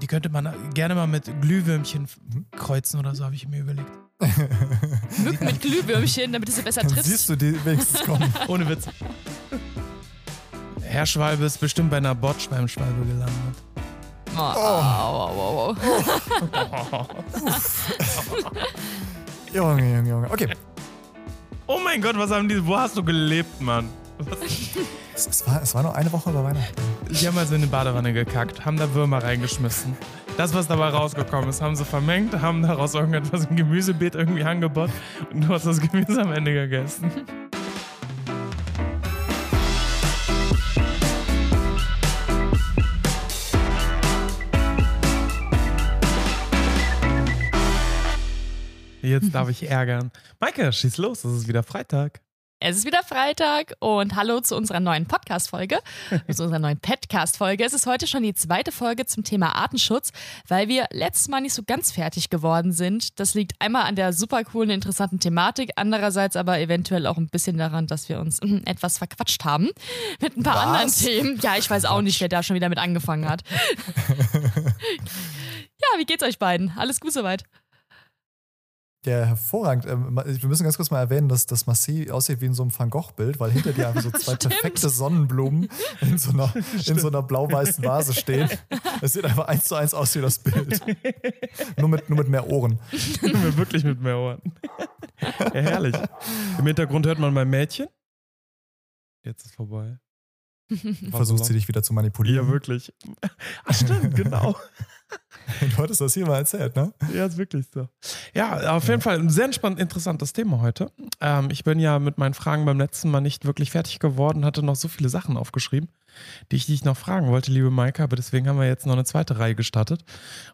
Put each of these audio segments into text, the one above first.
Die könnte man gerne mal mit Glühwürmchen kreuzen oder so, habe ich mir überlegt. Mücken mit Glühwürmchen, damit du sie besser Dann triffst. siehst du die wenigstens kommen. Ohne Witz. Herr Schwalbe ist bestimmt bei einer Bordschwalbenschwalbe gelandet. Oh, oh, oh, oh, oh. Junge, Junge, Junge. Okay, Oh mein Gott, was haben die. Wo hast du gelebt, Mann? es, es, war, es war nur eine Woche über Weihnachten. Die haben also in eine Badewanne gekackt, haben da Würmer reingeschmissen. Das, was dabei rausgekommen ist, haben sie vermengt, haben daraus irgendetwas im Gemüsebeet irgendwie angebaut und du hast das Gemüse am Ende gegessen. Jetzt darf ich ärgern. Maike, schieß los, es ist wieder Freitag. Es ist wieder Freitag und hallo zu unserer neuen Podcast-Folge, zu unserer neuen Petcast-Folge. Es ist heute schon die zweite Folge zum Thema Artenschutz, weil wir letztes Mal nicht so ganz fertig geworden sind. Das liegt einmal an der super coolen, interessanten Thematik, andererseits aber eventuell auch ein bisschen daran, dass wir uns mm, etwas verquatscht haben mit ein paar Was? anderen Themen. Ja, ich weiß auch nicht, wer da schon wieder mit angefangen hat. ja, wie geht's euch beiden? Alles gut soweit? Ja, hervorragend. Ähm, Wir müssen ganz kurz mal erwähnen, dass das Massi aussieht wie in so einem Van Gogh-Bild, weil hinter dir einfach so zwei Stimmt. perfekte Sonnenblumen in so einer, in so einer blau-weißen Vase stehen. Es sieht einfach eins zu eins aus wie das Bild. nur, mit, nur mit mehr Ohren. Wir wirklich mit mehr Ohren. Ja, herrlich. Im Hintergrund hört man mein Mädchen. Jetzt ist vorbei. Versucht sie dich wieder zu manipulieren. Ja, wirklich. Ach, stimmt, genau. Du hattest das hier mal erzählt, ne? Ja, ist wirklich so. Ja, auf jeden Fall ein sehr spannend, interessantes Thema heute. Ähm, ich bin ja mit meinen Fragen beim letzten Mal nicht wirklich fertig geworden, hatte noch so viele Sachen aufgeschrieben, die ich dich noch fragen wollte, liebe Maike, aber deswegen haben wir jetzt noch eine zweite Reihe gestartet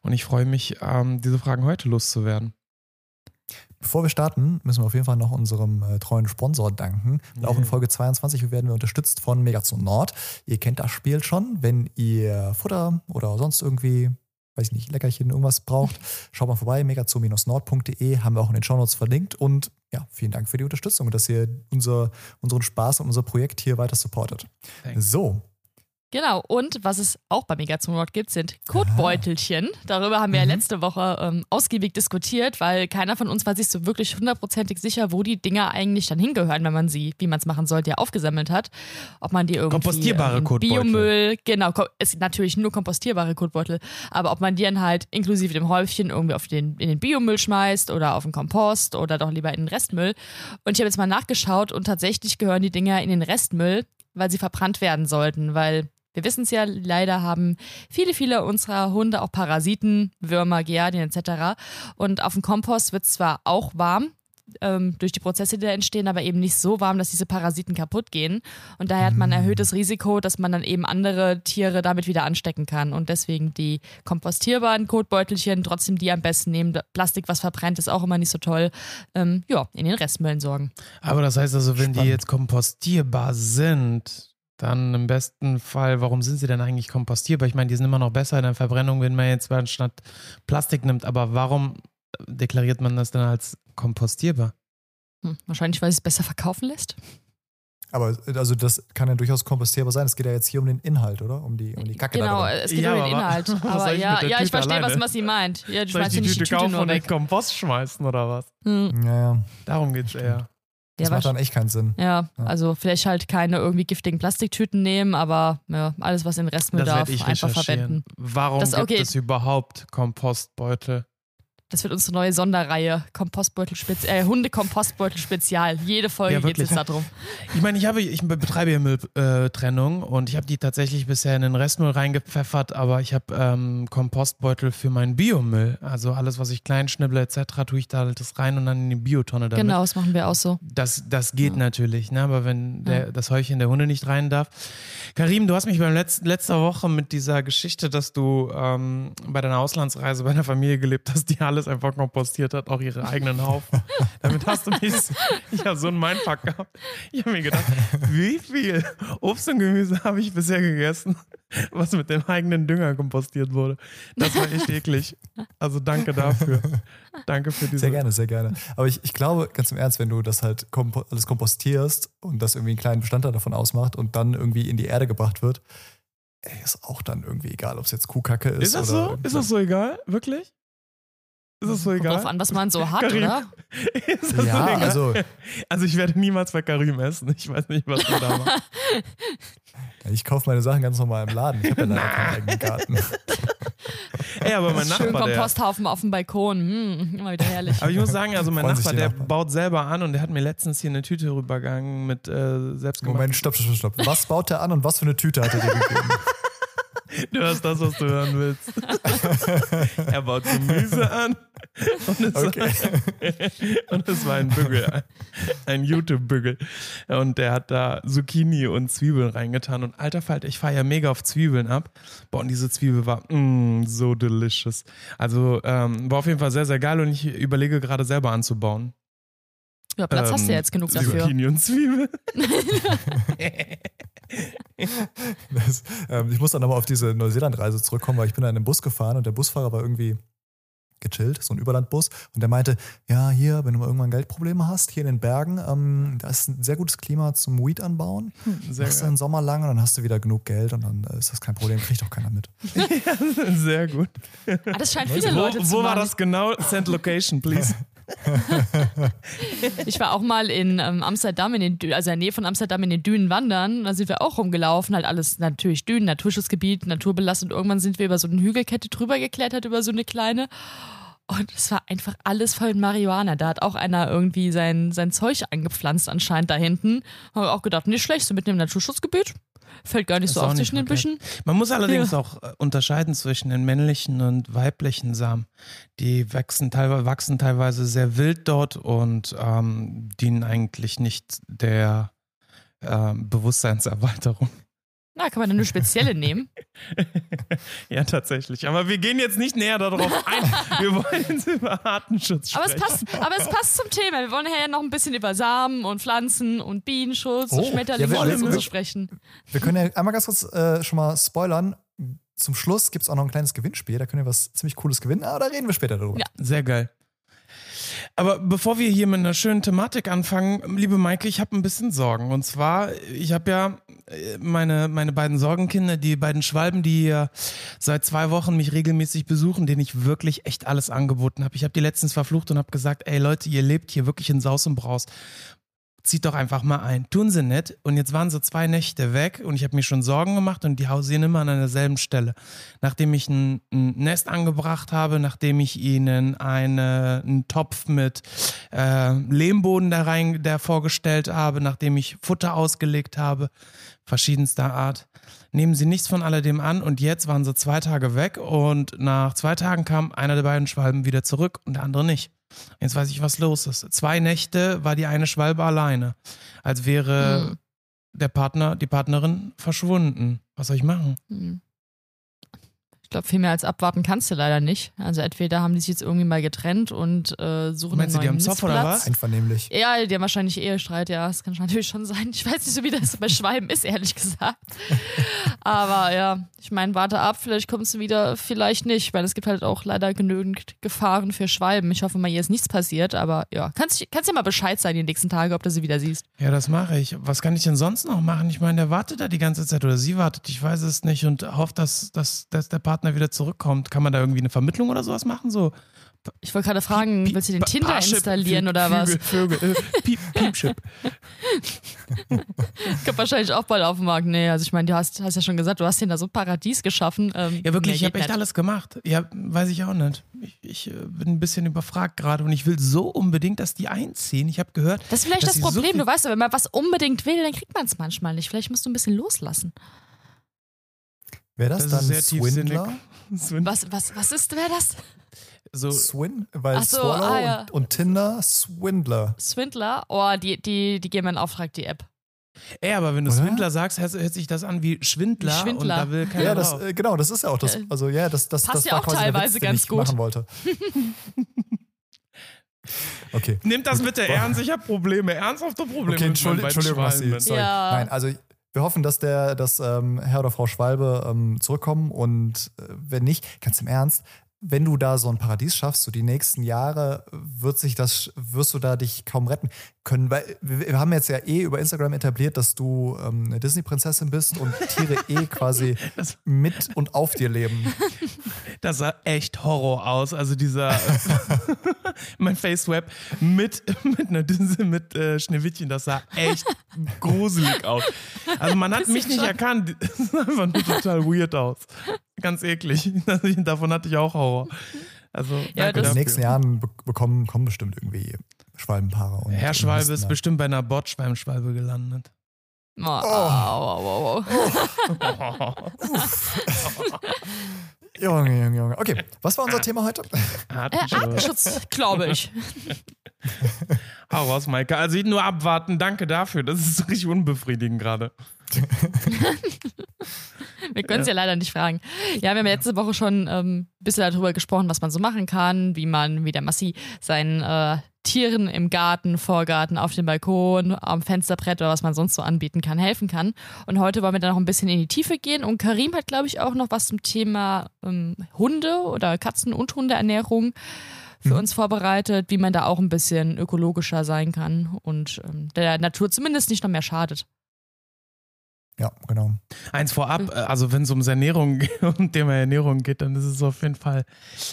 und ich freue mich, ähm, diese Fragen heute loszuwerden. Bevor wir starten, müssen wir auf jeden Fall noch unserem äh, treuen Sponsor danken. Und Auch in Yeah. Folge 22 werden wir unterstützt von Megazone Nord. Ihr kennt das Spiel schon. Wenn ihr Futter oder sonst irgendwie, weiß ich nicht, Leckerchen, irgendwas braucht, schaut mal vorbei. megazoo-nord.de haben wir auch in den Shownotes verlinkt. Und ja, vielen Dank für die Unterstützung und dass ihr unser, unseren Spaß und unser Projekt hier weiter supportet. Thanks. So, Genau, und was es auch bei Megazone gibt, sind Kotbeutelchen. Darüber haben wir ja Mhm. letzte Woche ähm, ausgiebig diskutiert, weil keiner von uns war sich so wirklich hundertprozentig sicher, wo die Dinger eigentlich dann hingehören, wenn man sie, wie man es machen sollte, ja aufgesammelt hat. Ob man die irgendwie Kompostierbare äh, in Kotbeutel. Biomüll, genau, es sind natürlich nur kompostierbare Kotbeutel, aber ob man die dann halt inklusive dem Häufchen irgendwie auf den, in den Biomüll schmeißt oder auf den Kompost oder doch lieber in den Restmüll. Und ich habe jetzt mal nachgeschaut und tatsächlich gehören die Dinger in den Restmüll, weil sie verbrannt werden sollten, weil wir wissen es ja, leider haben viele, viele unserer Hunde auch Parasiten, Würmer, Giardien etc. Und auf dem Kompost wird es zwar auch warm, ähm, durch die Prozesse, die da entstehen, aber eben nicht so warm, dass diese Parasiten kaputt gehen. Und daher hat man ein erhöhtes Risiko, dass man dann eben andere Tiere damit wieder anstecken kann. Und deswegen die kompostierbaren Kotbeutelchen, trotzdem die am besten nehmen. Plastik, was verbrennt, ist auch immer nicht so toll. Ähm, ja, in den Restmüllen sorgen. Aber das heißt also, wenn die Spannend. jetzt kompostierbar sind, dann im besten Fall, warum sind sie denn eigentlich kompostierbar? Ich meine, die sind immer noch besser in der Verbrennung, wenn man jetzt anstatt Plastik nimmt, aber warum deklariert man das dann als kompostierbar? Hm, wahrscheinlich, weil es besser verkaufen lässt. aber also das kann ja durchaus kompostierbar sein. Es geht ja jetzt hier um den Inhalt, oder? Um die, um die Kacke da Genau, drin. es geht Ja, um den Inhalt. was Aber soll ich ja, ja, ich verstehe, was, alleine? was sie meint. Ja, du Soll ich die ja nicht Tüte die Tüte kaufen nur und den. Kompost schmeißen oder was? Hm. Ja, ja. Darum geht's eher. Das Ja, macht dann echt keinen Sinn. Ja, Ja. also vielleicht halt keine irgendwie giftigen Plastiktüten nehmen, aber ja, alles, was in den Restmüll Das darf, einfach verwenden. Warum Das- gibt okay. es überhaupt Kompostbeutel? Das wird unsere neue Sonderreihe. Kompostbeutel Spezial, äh, Hunde-Kompostbeutel Spezial. Jede Folge Ja, geht es darum. Ich meine, ich habe, ich betreibe ja Mülltrennung und ich habe die tatsächlich bisher in den Restmüll reingepfeffert, aber ich habe ähm, Kompostbeutel für meinen Biomüll. Also alles, was ich klein schnibble etc., tue ich da halt das rein und dann in die Biotonne damit. Genau, das machen wir auch so. Das, das geht Ja. natürlich, ne? aber wenn der, Ja. das Häufchen der Hunde nicht rein darf. Karim, du hast mich beim Letz letzter Woche mit dieser Geschichte, dass du ähm, bei deiner Auslandsreise bei einer Familie gelebt hast, die alles einfach kompostiert hat, auch ihre eigenen Haufen. Damit hast du mich, so- ich habe so einen Mindfuck gehabt. Ich habe mir gedacht, wie viel Obst und Gemüse habe ich bisher gegessen, was mit dem eigenen Dünger kompostiert wurde. Das war echt eklig. Also danke dafür. Danke für diese. Sehr gerne, sehr gerne. Aber ich, ich glaube, ganz im Ernst, wenn du das halt kompo alles kompostierst und das irgendwie einen kleinen Bestandteil davon ausmacht und dann irgendwie in die Erde gebracht wird, ey, ist auch dann irgendwie egal, ob es jetzt Kuhkacke ist. Ist das oder so? Ist das so egal? Wirklich? Ist das so Kommt drauf egal? an, was man so hat, Karim. oder? Ist das Ja, so egal? also Also ich werde niemals bei Karim essen. Ich weiß nicht, was du da machst. ich kaufe meine Sachen ganz normal im Laden. Ich habe ja leider keinen eigenen Garten. Ey, aber mein Schön Nachbar, der, Komposthaufen auf dem Balkon. Hm, immer wieder herrlich. aber ich muss sagen, also mein Nachbar, der Nachbarn. baut selber an und der hat mir letztens hier eine Tüte rübergegangen mit äh, selbstgemachten. Moment, stopp, stopp, stopp, stopp. Was baut der an und was für eine Tüte hat er dir gegeben? Du hörst das, was du hören willst. er baut Gemüse an und es, Okay. und es war ein Bügel, ein YouTube-Bügel. Und der hat da Zucchini und Zwiebeln reingetan. Und alter Falter, ich fahre ja mega auf Zwiebeln ab. Boah, und diese Zwiebel war mm, so delicious. Also ähm, war auf jeden Fall sehr, sehr geil und ich überlege gerade selber anzubauen. Ja, Platz hast du ja Ähm, jetzt genug dafür. Zucchini und Zwiebeln. Das, ähm, ich muss dann nochmal auf diese Neuseeland-Reise zurückkommen, weil ich bin da in einem Bus gefahren und der Busfahrer war irgendwie gechillt, so ein Überlandbus. Und der meinte, ja, hier, wenn du mal irgendwann Geldprobleme hast, hier in den Bergen, ähm, da ist ein sehr gutes Klima zum Weed anbauen. Sehr Machst du geil. den Sommer lang und dann hast du wieder genug Geld und dann äh, ist das kein Problem, kriegt auch keiner mit. Sehr gut. Ah, das scheinen viele Wo, Leute zu wo war machen. das genau? Send Location, please. Ich war auch mal in ähm, Amsterdam, in den also in der Nähe von Amsterdam in den Dünen wandern. Da sind wir auch rumgelaufen, halt alles natürlich Dünen, Naturschutzgebiet, naturbelastet. Irgendwann sind wir über so eine Hügelkette drüber geklettert, über so eine kleine. Und es war einfach alles voll mit Marihuana. Da hat auch einer irgendwie sein, sein Zeug angepflanzt anscheinend da hinten. Habe auch gedacht, nicht schlecht, so mitten im Naturschutzgebiet. Fällt gar nicht Ist so auf zwischen den. Büschen. Man muss allerdings auch äh, unterscheiden zwischen den männlichen und weiblichen Samen. Die wachsen teilweise, wachsen teilweise sehr wild dort und ähm, dienen eigentlich nicht der ähm, Bewusstseinserweiterung. Na, kann man da eine spezielle nehmen? Ja, tatsächlich. Aber wir gehen jetzt nicht näher darauf ein. Wir wollen jetzt über Artenschutz Aber es, sprechen. passt, aber es passt zum Thema. Wir wollen ja noch ein bisschen über Samen und Pflanzen und Bienenschutz und Oh, Schmetterlinge ja, wir- und wir- und so sprechen. Wir können ja einmal ganz kurz äh, schon mal spoilern. Zum Schluss gibt es auch noch ein kleines Gewinnspiel. Da können wir was ziemlich Cooles gewinnen. Aber da reden wir später drüber. Ja. Sehr geil. Aber bevor wir hier mit einer schönen Thematik anfangen, liebe Maike, ich habe ein bisschen Sorgen. Und zwar, ich habe ja meine, meine beiden Sorgenkinder, die beiden Schwalben, die seit zwei Wochen mich regelmäßig besuchen, denen ich wirklich echt alles angeboten habe. Ich habe die letztens verflucht und habe gesagt, ey Leute, ihr lebt hier wirklich in Saus und Braus. Zieht doch einfach mal ein. Tun sie nicht. Und jetzt waren sie zwei Nächte weg und ich habe mir schon Sorgen gemacht und die hausieren immer an derselben Stelle. Nachdem ich ein, ein Nest angebracht habe, nachdem ich ihnen eine, einen Topf mit äh, Lehmboden da rein der vorgestellt habe, nachdem ich Futter ausgelegt habe, verschiedenster Art, nehmen sie nichts von alledem an und jetzt waren sie zwei Tage weg und nach zwei Tagen kam einer der beiden Schwalben wieder zurück und der andere nicht. Jetzt weiß ich, was los ist. Zwei Nächte war die eine Schwalbe alleine, als wäre Hm. der Partner, die Partnerin verschwunden. Was soll ich machen? Hm. Ich glaube, viel mehr als abwarten kannst du leider nicht. Also entweder haben die sich jetzt irgendwie mal getrennt und äh, suchen Meinst du, einen die neuen haben Zoff oder was? Einvernehmlich. Ja, die haben wahrscheinlich Ehestreit, ja, das kann natürlich schon sein. Ich weiß nicht so, wie das bei Schwalben ist, ehrlich gesagt. Aber ja, ich meine, warte ab, vielleicht kommst du wieder, vielleicht nicht, weil es gibt halt auch leider genügend Gefahren für Schwalben. Ich hoffe mal, hier ist nichts passiert, aber ja, kannst, kannst ja mal Bescheid sein die nächsten Tage, ob du sie wieder siehst. Ja, das mache ich. Was kann ich denn sonst noch machen? Ich meine, der wartet da die ganze Zeit oder sie wartet, ich weiß es nicht und hofft, dass, dass, dass der Partner wieder zurückkommt. Kann man da irgendwie eine Vermittlung oder sowas machen? So Ich wollte gerade fragen, willst du den Tinder Parship, installieren oder was? Vögel, Vögel, äh, Piep, Piepship. Kommt wahrscheinlich auch bald auf den Markt. Nee, also ich meine, du hast, hast ja schon gesagt, du hast den da so ein Paradies geschaffen. Ähm, Ja, wirklich, mehr ich habe echt alles gemacht. Ja, weiß ich auch nicht. Ich, ich äh, bin ein bisschen überfragt gerade und ich will so unbedingt, dass die einziehen. Ich habe gehört. Das ist vielleicht das so Problem. viel- du weißt ja, wenn man was unbedingt will, dann kriegt man es manchmal nicht. Vielleicht musst du ein bisschen loslassen. Wäre das, Das dann ist sehr. Swindler? Swin- Was, was, was ist, wer das? So, Swin? Weil so, Swallow ah, ja. und, und Tinder Swindler. Swindler? Oh, die, die, die geben in Auftrag, die App. ey, aber wenn du Oder? Swindler sagst, hört, hört sich das an wie Schwindler, Schwindler. und da will keiner Ja, das, äh, genau, das ist ja auch das. Äh, Also ja, das, das, passt das ja war auch quasi der teilweise Witz, den ganz ich gut. machen wollte. Okay. Nimmt das bitte ernst, ich habe Probleme, ernsthafte Probleme. Okay, Entschuldigung, Entschuldigung Massi, sorry. Ja. Nein, also wir hoffen, dass der, dass ähm, Herr oder Frau Schwalbe ähm, zurückkommen und äh, wenn nicht, ganz im Ernst, wenn du da so ein Paradies schaffst, so die nächsten Jahre wird sich das, wirst du da dich kaum retten können. Weil wir haben jetzt ja eh über Instagram etabliert, dass du ähm, eine Disney-Prinzessin bist und Tiere eh quasi Das- mit und auf dir leben. Das sah echt Horror aus. Also dieser mein Facewap mit mit einer Düse mit äh, Schneewittchen, das sah echt gruselig aus. Also man hat mich nicht erkannt. Das sah einfach nur total weird aus. Ganz eklig. Davon hatte ich auch Horror. Also Ja, danke In den nächsten Jahren be bekommen, kommen bestimmt irgendwie Schwalbenpaare. Und Herr Schwalbe ist bestimmt bei einer Bordschwalbenschwalbe gelandet. Oh, au, au, au, au. Junge, Junge, Junge. Okay, was war unser Thema heute? Äh, Artenschutz. Artenschutz, glaube ich. Hau raus, Maike. Also nur abwarten. Danke dafür. Das ist richtig unbefriedigend gerade. Wir können es ja. leider nicht fragen. Ja, wir haben ja letzte Woche schon ähm, ein bisschen darüber gesprochen, was man so machen kann, wie man, wie der Massi seinen äh, Tieren im Garten, Vorgarten, auf dem Balkon, am Fensterbrett oder was man sonst so anbieten kann, helfen kann. Und heute wollen wir dann noch ein bisschen in die Tiefe gehen. Und Karim hat, glaube ich, auch noch was zum Thema ähm, Hunde oder Katzen- und Hundeernährung für uns vorbereitet, wie man da auch ein bisschen ökologischer sein kann und ähm, der Natur zumindest nicht noch mehr schadet. Ja, genau. Eins vorab, äh, also wenn es um Ernährung um Thema Ernährung geht, dann ist es auf jeden Fall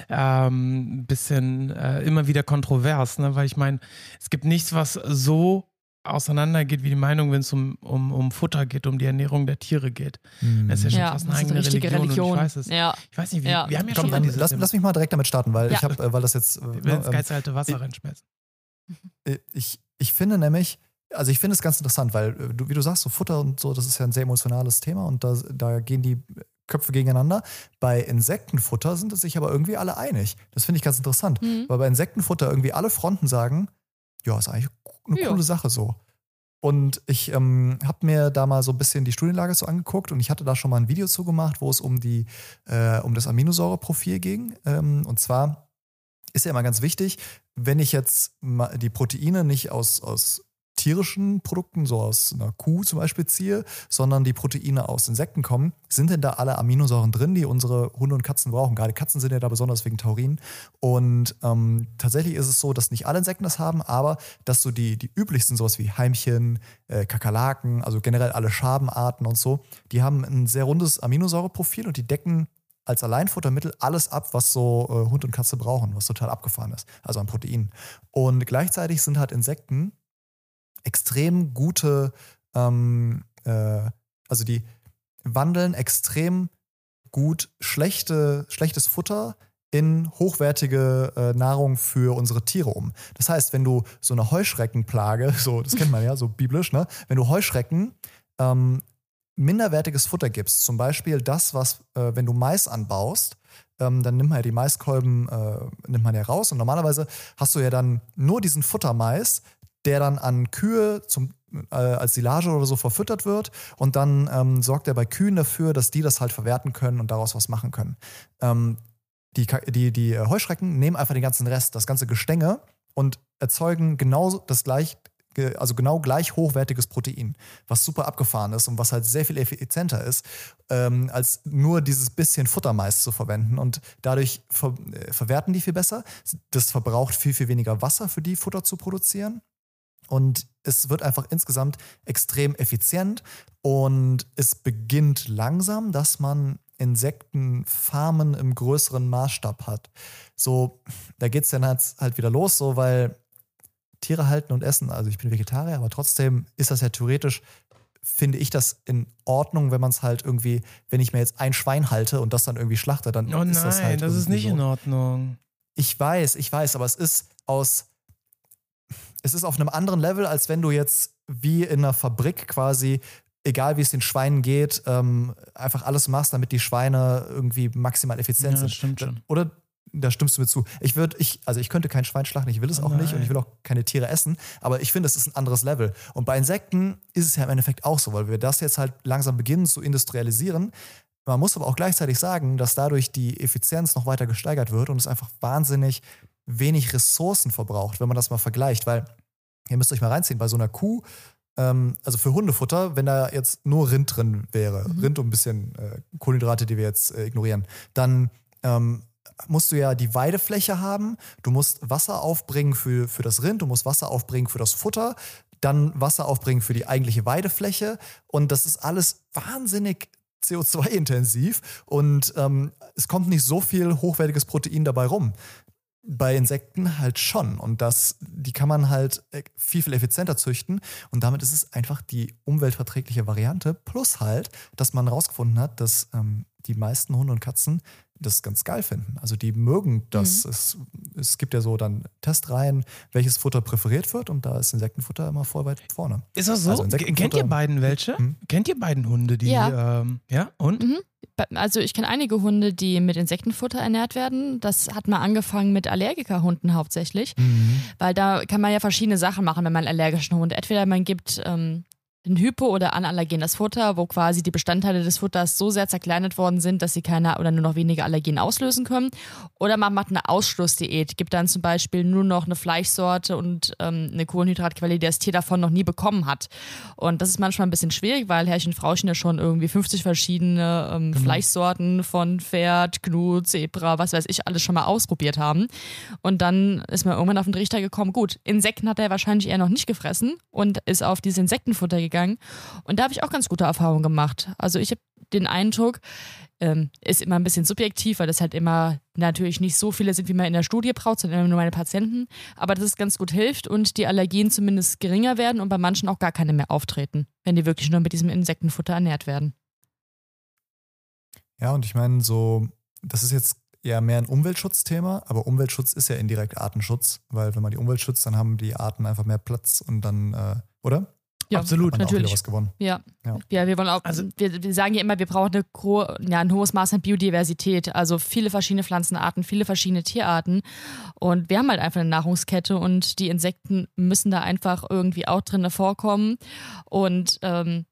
ähm, ein bisschen äh, immer wieder kontrovers, ne? weil ich meine, es gibt nichts, was so auseinandergeht wie die Meinung, wenn es um, um, um Futter geht, um die Ernährung der Tiere geht. Das ist ja schon Ja, fast eine eine eigene richtige Religion, Religion. Und ich weiß es. Ja. Ich weiß nicht, wie, Ja. wir haben ja Komm, schon mal dann dieses lass, lass mich mal direkt damit starten, weil Ja. ich habe, äh, weil das jetzt, äh, Wir werden ins ne, geilste alte Wasser ich- reinschmeißen. ähm, ich, ich finde nämlich, also ich finde es ganz interessant, weil äh, du, wie du sagst, so Futter und so, das ist ja ein sehr emotionales Thema und da, da gehen die Köpfe gegeneinander. Bei Insektenfutter sind es sich aber irgendwie alle einig. Das finde ich ganz interessant, Mhm. weil bei Insektenfutter irgendwie alle Fronten sagen, ja, ist eigentlich eine Ja. coole Sache so. Und ich ähm, habe mir da mal so ein bisschen die Studienlage so angeguckt und ich hatte da schon mal ein Video zu gemacht, wo es um, die, äh, um das Aminosäureprofil ging. Ähm, und zwar ist ja immer ganz wichtig, wenn ich jetzt mal die Proteine nicht aus, aus tierischen Produkten, so aus einer Kuh zum Beispiel ziehe, sondern die Proteine aus Insekten kommen, sind denn da alle Aminosäuren drin, die unsere Hunde und Katzen brauchen? Gerade Katzen sind ja da besonders wegen Taurin. Und ähm, tatsächlich ist es so, dass nicht alle Insekten das haben, aber dass so die, die üblichsten, sowas wie Heimchen, äh, Kakerlaken, also generell alle Schabenarten und so, die haben ein sehr rundes Aminosäureprofil und die decken als Alleinfuttermittel alles ab, was so äh, Hund und Katze brauchen, was total abgefahren ist, also an Proteinen. Und gleichzeitig sind halt Insekten extrem gute, ähm, äh, also die wandeln extrem gut schlechte, schlechtes Futter in hochwertige äh, Nahrung für unsere Tiere um. Das heißt, wenn du so eine Heuschreckenplage, so, das kennt man ja, so biblisch, ne? Wenn du Heuschrecken ähm, minderwertiges Futter gibst, zum Beispiel das, was, äh, wenn du Mais anbaust, ähm, dann nimmt man ja die Maiskolben, äh, nimmt man ja raus und normalerweise hast du ja dann nur diesen Futtermais, der dann an Kühe zum, äh, als Silage oder so verfüttert wird und dann ähm, sorgt er bei Kühen dafür, dass die das halt verwerten können und daraus was machen können. Ähm, die, die, die äh, Heuschrecken nehmen einfach den ganzen Rest, das ganze Gestänge und erzeugen genau das gleich, also genau gleich hochwertiges Protein, was super abgefahren ist und was halt sehr viel effizienter ist, ähm, als nur dieses bisschen Futtermais zu verwenden. Und dadurch ver äh, verwerten die viel besser. Das verbraucht viel, viel weniger Wasser für die Futter zu produzieren. Und es wird einfach insgesamt extrem effizient und es beginnt langsam, dass man Insektenfarmen im größeren Maßstab hat. So, da geht es dann halt, halt wieder los, so weil Tiere halten und essen, also ich bin Vegetarier, aber trotzdem ist das ja theoretisch, finde ich das in Ordnung, wenn man es halt irgendwie, wenn ich mir jetzt ein Schwein halte und das dann irgendwie schlachte, dann Oh ist nein, das das, halt ist irgendwie nicht so. in Ordnung. Ich weiß, ich weiß, aber es ist aus. Es ist auf einem anderen Level, als wenn du jetzt wie in einer Fabrik quasi, egal wie es den Schweinen geht, ähm, einfach alles machst, damit die Schweine irgendwie maximal effizient Ja, sind. das stimmt schon. Oder da stimmst du mir zu. Ich würde, ich, also ich könnte kein Schwein schlachten, ich will es auch nicht und nein. ich will auch keine Tiere essen, aber ich finde, es ist ein anderes Level. Und bei Insekten ist es ja im Endeffekt auch so, weil wir das jetzt halt langsam beginnen zu industrialisieren. Man muss aber auch gleichzeitig sagen, dass dadurch die Effizienz noch weiter gesteigert wird und es einfach wahnsinnig wenig Ressourcen verbraucht, wenn man das mal vergleicht, weil ihr müsst euch mal reinziehen, bei so einer Kuh, ähm, also für Hundefutter, wenn da jetzt nur Rind drin wäre, Mhm. Rind und ein bisschen äh, Kohlenhydrate, die wir jetzt äh, ignorieren, dann ähm, musst du ja die Weidefläche haben, du musst Wasser aufbringen für, für das Rind, du musst Wasser aufbringen für das Futter, dann Wasser aufbringen für die eigentliche Weidefläche und das ist alles wahnsinnig CO2-intensiv und ähm, es kommt nicht so viel hochwertiges Protein dabei rum. Bei Insekten halt schon. Und das, die kann man halt äh, viel, viel effizienter züchten. Und damit ist es einfach die umweltverträgliche Variante. Plus halt, dass man herausgefunden hat, dass ähm, die meisten Hunde und Katzen das ganz geil finden. Also die mögen das. Mhm. Es, es gibt ja so dann Testreihen, welches Futter präferiert wird und da ist Insektenfutter immer voll weit vorne. Ist das so? Also Kennt ihr beiden welche? Hm? Kennt ihr beiden Hunde, die ja, ähm, ja? und? Mhm. Also ich kenne einige Hunde, die mit Insektenfutter ernährt werden. Das hat mal angefangen mit Allergikerhunden hauptsächlich, mhm. weil da kann man ja verschiedene Sachen machen, wenn man allergischen Hund. Entweder man gibt ähm, ein Hypo- oder anallergenes Futter, wo quasi die Bestandteile des Futters so sehr zerkleinert worden sind, dass sie keine oder nur noch wenige Allergien auslösen können. Oder man macht eine Ausschlussdiät, gibt dann zum Beispiel nur noch eine Fleischsorte und ähm, eine Kohlenhydratquelle, die das Tier davon noch nie bekommen hat. Und das ist manchmal ein bisschen schwierig, weil Herrchen und Frauchen ja schon irgendwie 50 verschiedene ähm, genau. Fleischsorten von Pferd, Knut, Zebra, was weiß ich, alles schon mal ausprobiert haben. Und dann ist man irgendwann auf den Richter gekommen, gut, Insekten hat er wahrscheinlich eher noch nicht gefressen und ist auf dieses Insektenfutter gegangen gegangen. Und da habe ich auch ganz gute Erfahrungen gemacht. Also ich habe den Eindruck, ähm, ist immer ein bisschen subjektiv, weil das halt immer natürlich nicht so viele sind, wie man in der Studie braucht, sondern immer nur meine Patienten. Aber dass es ganz gut hilft und die Allergien zumindest geringer werden und bei manchen auch gar keine mehr auftreten, wenn die wirklich nur mit diesem Insektenfutter ernährt werden. Ja, und ich meine, so, das ist jetzt eher mehr ein Umweltschutzthema, aber Umweltschutz ist ja indirekt Artenschutz, weil wenn man die Umwelt schützt, dann haben die Arten einfach mehr Platz und dann, äh, oder? Ja, absolut, natürlich. was gewonnen. Ja. ja. ja, wir wollen auch, also, wir, wir sagen ja immer, wir brauchen eine, ja, ein hohes Maß an Biodiversität, also viele verschiedene Pflanzenarten, viele verschiedene Tierarten. Und wir haben halt einfach eine Nahrungskette und die Insekten müssen da einfach irgendwie auch drin vorkommen. Und ähm,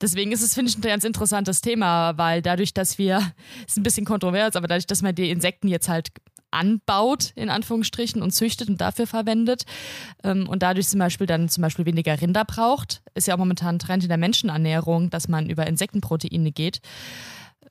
Deswegen ist es, finde ich, ein ganz interessantes Thema, weil dadurch, dass wir, ist ein bisschen kontrovers, aber dadurch, dass man die Insekten jetzt halt anbaut, in Anführungsstrichen, und züchtet und dafür verwendet ähm, und dadurch zum Beispiel dann zum Beispiel weniger Rinder braucht, ist ja auch momentan Trend in der Menschenernährung, dass man über Insektenproteine geht,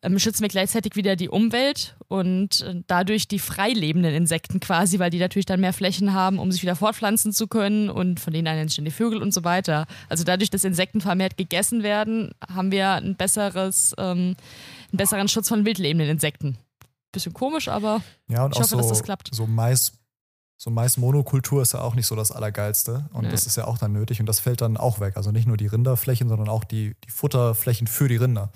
ähm, schützen wir gleichzeitig wieder die Umwelt und äh, dadurch die freilebenden Insekten quasi, weil die natürlich dann mehr Flächen haben, um sich wieder fortpflanzen zu können und von denen ernähren sich die Vögel und so weiter. Also dadurch, dass Insekten vermehrt gegessen werden, haben wir ein besseres, ähm, einen besseren Schutz von wildlebenden Insekten bisschen komisch, aber ja, und ich hoffe, so, dass das klappt. So Mais, so Mais-Monokultur ist ja auch nicht so das Allergeilste. Und nee. das ist ja auch dann nötig und das fällt dann auch weg. Also nicht nur die Rinderflächen, sondern auch die, die Futterflächen für die Rinder.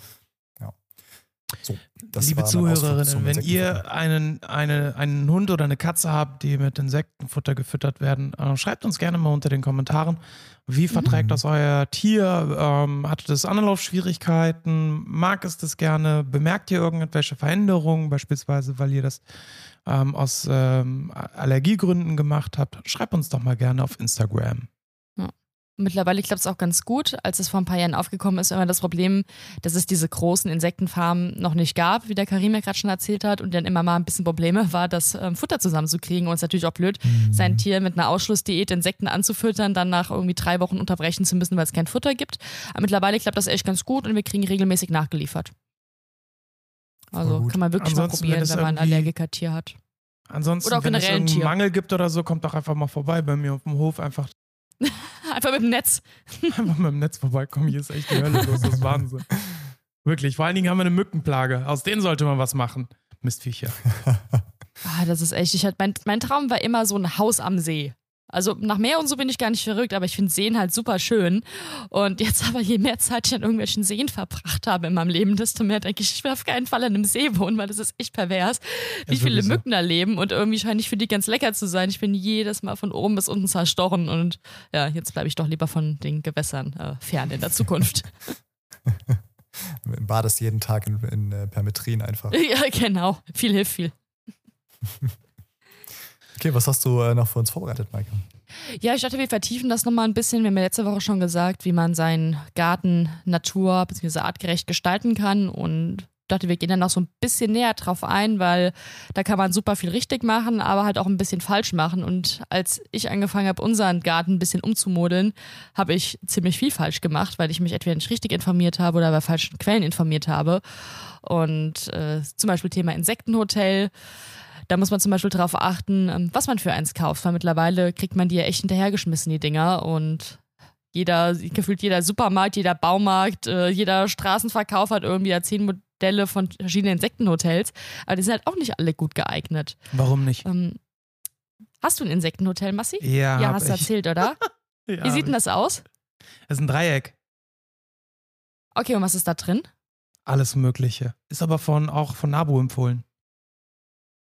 So, Liebe Zuhörerinnen, wenn ihr einen, eine, einen Hund oder eine Katze habt, die mit Insektenfutter gefüttert werden, äh, schreibt uns gerne mal unter den Kommentaren, wie verträgt mhm. das euer Tier? Ähm, hatte das Anlaufschwierigkeiten? Mag es das gerne? Bemerkt ihr irgendwelche Veränderungen, beispielsweise, weil ihr das ähm, aus ähm, Allergiegründen gemacht habt? Schreibt uns doch mal gerne auf Instagram. Mittlerweile klappt es auch ganz gut. Als es vor ein paar Jahren aufgekommen ist, immer das Problem, dass es diese großen Insektenfarmen noch nicht gab, wie der Karim ja gerade schon erzählt hat, und dann immer mal ein bisschen Probleme war, das ähm, Futter zusammenzukriegen. Und es ist natürlich auch blöd, mhm. sein Tier mit einer Ausschlussdiät Insekten anzufüttern, dann nach irgendwie drei Wochen unterbrechen zu müssen, weil es kein Futter gibt. Aber mittlerweile klappt das echt ganz gut und wir kriegen regelmäßig nachgeliefert. Also kann man wirklich Ansonsten, mal probieren, wenn, wenn man ein Allergiker-Tier hat. Ansonsten, oder auch wenn es einen Mangel gibt oder so, kommt doch einfach mal vorbei bei mir auf dem Hof. Einfach Einfach mit dem Netz. Einfach mit dem Netz vorbeikommen. Hier ist echt die Hölle los. Das ist Wahnsinn. Wirklich. Vor allen Dingen haben wir eine Mückenplage. Aus denen sollte man was machen. Mistviecher. ah, das ist echt. Ich hatte, mein, mein Traum war immer so ein Haus am See. Also nach Meer und so bin ich gar nicht verrückt, aber ich finde Seen halt super schön. Und jetzt aber, je mehr Zeit ich an irgendwelchen Seen verbracht habe in meinem Leben, desto mehr denke ich, ich will auf keinen Fall an einem See wohnen, weil das ist echt pervers, wie viele so. Mücken da leben. Und irgendwie scheine ich für die ganz lecker zu sein. Ich bin jedes Mal von oben bis unten zerstochen. Und ja, jetzt bleibe ich doch lieber von den Gewässern äh, fern in der Zukunft. Badest jeden Tag in, in äh, Permetrin einfach. Ja, genau. Viel hilft viel. Okay, was hast du äh, noch für uns vorbereitet, Maike? Ja, ich dachte, wir vertiefen das nochmal ein bisschen. Wir haben ja letzte Woche schon gesagt, wie man seinen Garten natur- bzw. artgerecht gestalten kann und dachte, wir gehen dann noch so ein bisschen näher drauf ein, weil da kann man super viel richtig machen, aber halt auch ein bisschen falsch machen. Und als ich angefangen habe, unseren Garten ein bisschen umzumodeln, habe ich ziemlich viel falsch gemacht, weil ich mich entweder nicht richtig informiert habe oder bei falschen Quellen informiert habe. Und äh, zum Beispiel Thema Insektenhotel. Da muss man zum Beispiel darauf achten, ähm, was man für eins kauft, weil mittlerweile kriegt man die ja echt hinterhergeschmissen, die Dinger. Und jeder, gefühlt jeder Supermarkt, jeder Baumarkt, äh, jeder Straßenverkauf hat irgendwie ja zehn Modelle von verschiedenen Insektenhotels. Aber die sind halt auch nicht alle gut geeignet. Warum nicht? Ähm, hast du ein Insektenhotel, Massi? Ja, Ja, hast du erzählt, oder? Ja, Wie sieht denn das aus? Das ist ein Dreieck. Okay, und was ist da drin? Alles Mögliche. Ist aber von, auch von Nabu empfohlen.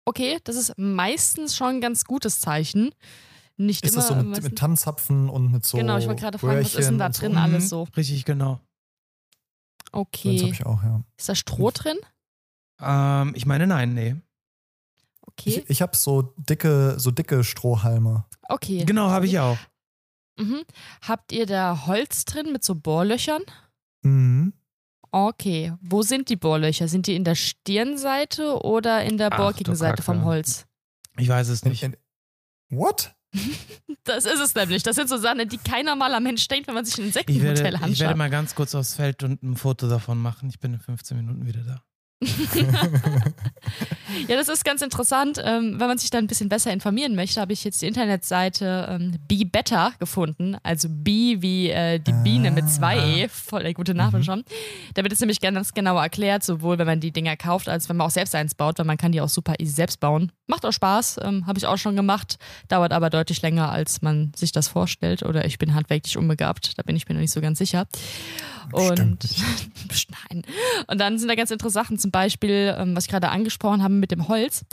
Okay, das ist meistens schon ein ganz gutes Zeichen. Nicht Ist immer. das so mit, mit Tannenzapfen und mit so. Genau, ich wollte gerade fragen, was ist denn da und so? drin alles so? Mhm, Richtig, genau. So eins habe Okay. ich auch, ja. Ist da Stroh drin? Ähm, ich meine, nein, nee. Okay. Ich, ich habe so dicke, so dicke Strohhalme. Okay. Genau, habe ich auch. Mhm. Habt ihr da Holz drin mit so Bohrlöchern? Mhm. Okay. Wo sind die Bohrlöcher? Sind die in der Stirnseite oder in der borkigen Seite vom. Holz? Ich weiß es In, nicht. in, what? Das ist es nämlich. Das sind so Sachen, an die kein normaler Mensch denkt, wenn man sich ein Insektenhotel anschaut. ich werde mal ganz kurz aufs Feld und ein Foto davon machen. Ich bin in 15 Minuten wieder da. Ja, das ist ganz interessant. Ähm, wenn man sich da ein bisschen besser informieren möchte, habe ich jetzt die Internetseite ähm, Be Better gefunden. Also Bee wie äh, die Biene mit zwei E. Voll der gute Name Mhm. schon. Da wird es nämlich ganz genau erklärt, sowohl wenn man die Dinger kauft, als wenn man auch selbst eins baut, weil man kann die auch super easy selbst bauen. Macht auch Spaß, ähm, habe ich auch schon gemacht. Dauert aber deutlich länger, als man sich das vorstellt. Oder ich bin handwerklich unbegabt, da bin ich mir noch nicht so ganz sicher. Und nein. Und dann sind da ganz interessante Sachen, zum Beispiel, ähm, was ich gerade angesprochen habe mit dem Holz.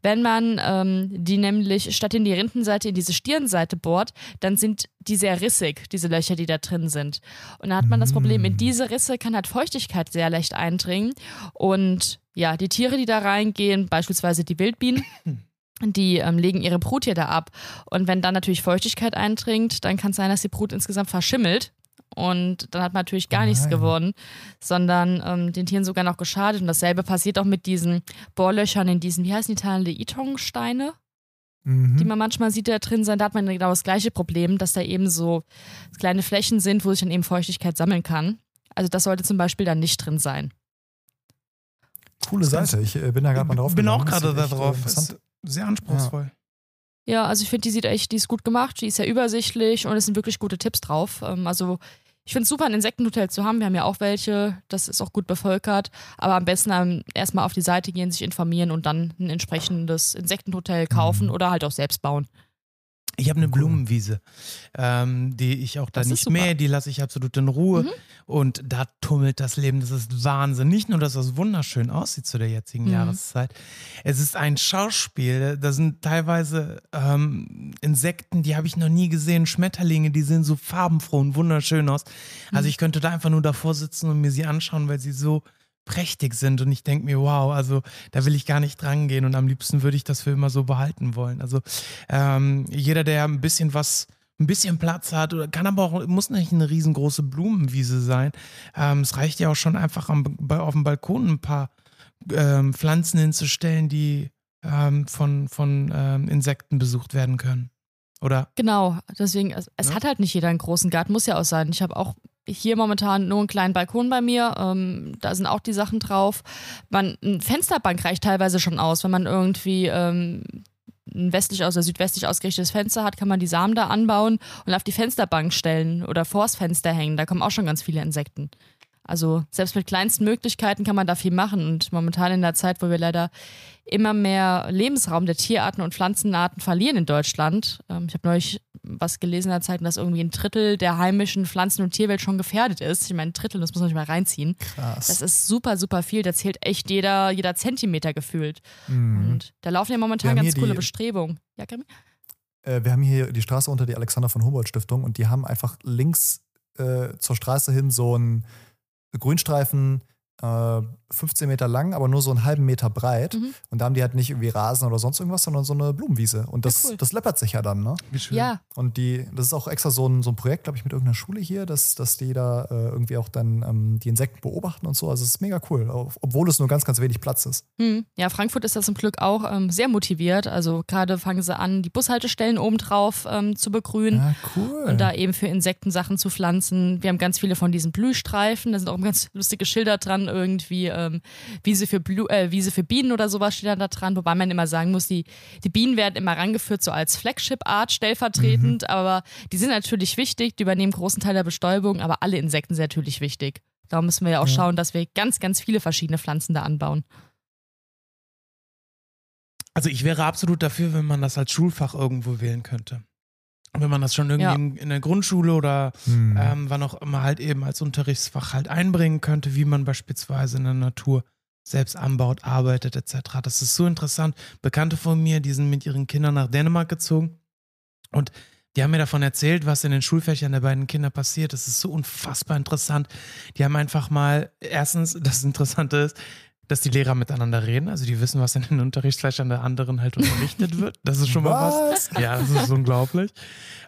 Wenn man ähm, die nämlich statt in die Rindenseite in diese Stirnseite bohrt, dann sind die sehr rissig, diese Löcher, die da drin sind. Und dann hat man das Problem, in diese Risse kann halt Feuchtigkeit sehr leicht eindringen. Und ja, die Tiere, die da reingehen, beispielsweise die Wildbienen, die ähm, legen ihre Brut hier da ab. Und wenn dann natürlich Feuchtigkeit eindringt, dann kann es sein, dass die Brut insgesamt verschimmelt. Und dann hat man natürlich gar Oh nichts gewonnen, sondern ähm, den Tieren sogar noch geschadet. Und dasselbe passiert auch mit diesen Bohrlöchern in diesen, wie heißen die Teile, Itong-Steine, Mhm. die man manchmal sieht, da drin sind. Da hat man genau das gleiche Problem, dass da eben so kleine Flächen sind, wo sich dann eben Feuchtigkeit sammeln kann. Also das sollte zum Beispiel dann nicht drin sein. Coole Seite. Ich äh, bin da gerade mal drauf. bin gegangen. auch gerade da äh, drauf. sehr anspruchsvoll. Ja, also ich finde, die sieht echt, die ist gut gemacht, die ist sehr übersichtlich und es sind wirklich gute Tipps drauf. Ähm, also ich finde es super, ein Insektenhotel zu haben. Wir haben ja auch welche, das ist auch gut bevölkert. Aber am besten erstmal auf die Seite gehen, sich informieren und dann ein entsprechendes Insektenhotel kaufen Mhm. oder halt auch selbst bauen. Ich habe eine Cool. Blumenwiese, ähm, die ich auch da Das nicht mähe, die lasse ich absolut in Ruhe. Mhm. Und da tummelt das Leben, das ist Wahnsinn. Nicht nur, dass das wunderschön aussieht zu der jetzigen Mhm. Jahreszeit, es ist ein Schauspiel. Da sind teilweise ähm, Insekten, die habe ich noch nie gesehen, Schmetterlinge, die sehen so farbenfroh und wunderschön aus. Also Mhm. ich könnte da einfach nur davor sitzen und mir sie anschauen, weil sie so prächtig sind und ich denke mir, wow, also da will ich gar nicht dran gehen und am liebsten würde ich das für immer so behalten wollen. Also ähm, jeder, der ein bisschen was, ein bisschen Platz hat oder kann aber auch, muss nicht eine riesengroße Blumenwiese sein. Ähm, es reicht ja auch schon einfach am, auf dem Balkon ein paar ähm, Pflanzen hinzustellen, die ähm, von, von ähm, Insekten besucht werden können. Oder? Genau, deswegen, es, es Ja. hat halt nicht jeder einen großen Garten, muss ja auch sein. Ich habe auch hier momentan nur einen kleinen Balkon bei mir, ähm, da sind auch die Sachen drauf. Man, eine Fensterbank reicht teilweise schon aus, wenn man irgendwie ähm, ein westlich oder südwestlich ausgerichtetes Fenster hat, kann man die Samen da anbauen und auf die Fensterbank stellen oder vors Fenster hängen. Da kommen auch schon ganz viele Insekten. Also selbst mit kleinsten Möglichkeiten kann man da viel machen. Und momentan in der Zeit, wo wir leider immer mehr Lebensraum der Tierarten und Pflanzenarten verlieren in Deutschland. Ähm, ich habe neulich was gelesen in der Zeit, dass irgendwie ein Drittel der heimischen Pflanzen- und Tierwelt schon gefährdet ist. Ich meine, ein Drittel, das muss man sich mal reinziehen. Krass. Das ist super, super viel. Da zählt echt jeder, jeder Zentimeter gefühlt. Mhm. Und da laufen ja momentan ganz coole Bestrebungen. Ja, Grammy? Äh, wir haben hier die Straße unter die Alexander von Humboldt Stiftung und die haben einfach links äh, zur Straße hin so einen Grünstreifen äh, 15 Meter lang, aber nur so einen halben Meter breit. Mhm. Und da haben die halt nicht irgendwie Rasen oder sonst irgendwas, sondern so eine Blumenwiese. Und das, cool. das läppert sich ja dann, ne? Wie schön. Ja, Und die, das ist auch extra so ein, so ein Projekt, glaube ich, mit irgendeiner Schule hier, dass, dass die da äh, irgendwie auch dann ähm, die Insekten beobachten und so. Also es ist mega cool, obwohl es nur ganz, ganz wenig Platz ist. Hm. Ja, Frankfurt ist da zum Glück auch ähm, sehr motiviert. Also gerade fangen sie an, die Bushaltestellen obendrauf ähm, zu begrünen. Ja, cool. Und da eben für Insekten Sachen zu pflanzen. Wir haben ganz viele von diesen Blühstreifen. Da sind auch ganz lustige Schilder dran, irgendwie ähm, Wiese, für Blu äh, Wiese für Bienen oder sowas steht dann da dran. Wobei man immer sagen muss, die, die Bienen werden immer rangeführt, so als Flagship-Art stellvertretend. Aber die sind natürlich wichtig, die übernehmen großen Teil der Bestäubung, aber alle Insekten sind natürlich wichtig. Darum müssen wir ja auch Ja. schauen, dass wir ganz, ganz viele verschiedene Pflanzen da anbauen. Also ich wäre absolut dafür, wenn man das als Schulfach irgendwo wählen könnte. Wenn man das schon irgendwie Ja. in, in der Grundschule oder Hm. ähm, wann auch immer halt eben als Unterrichtsfach halt einbringen könnte, wie man beispielsweise in der Natur selbst anbaut, arbeitet etc. Das ist so interessant. Bekannte von mir, die sind mit ihren Kindern nach Dänemark gezogen und die haben mir davon erzählt, was in den Schulfächern der beiden Kinder passiert. Das ist so unfassbar interessant. Die haben einfach mal, erstens, das Interessante ist, dass die Lehrer miteinander reden. Also die wissen, was in den Unterrichtsfächern der anderen halt unterrichtet wird. Das ist schon mal was. Was? Ja, das ist unglaublich.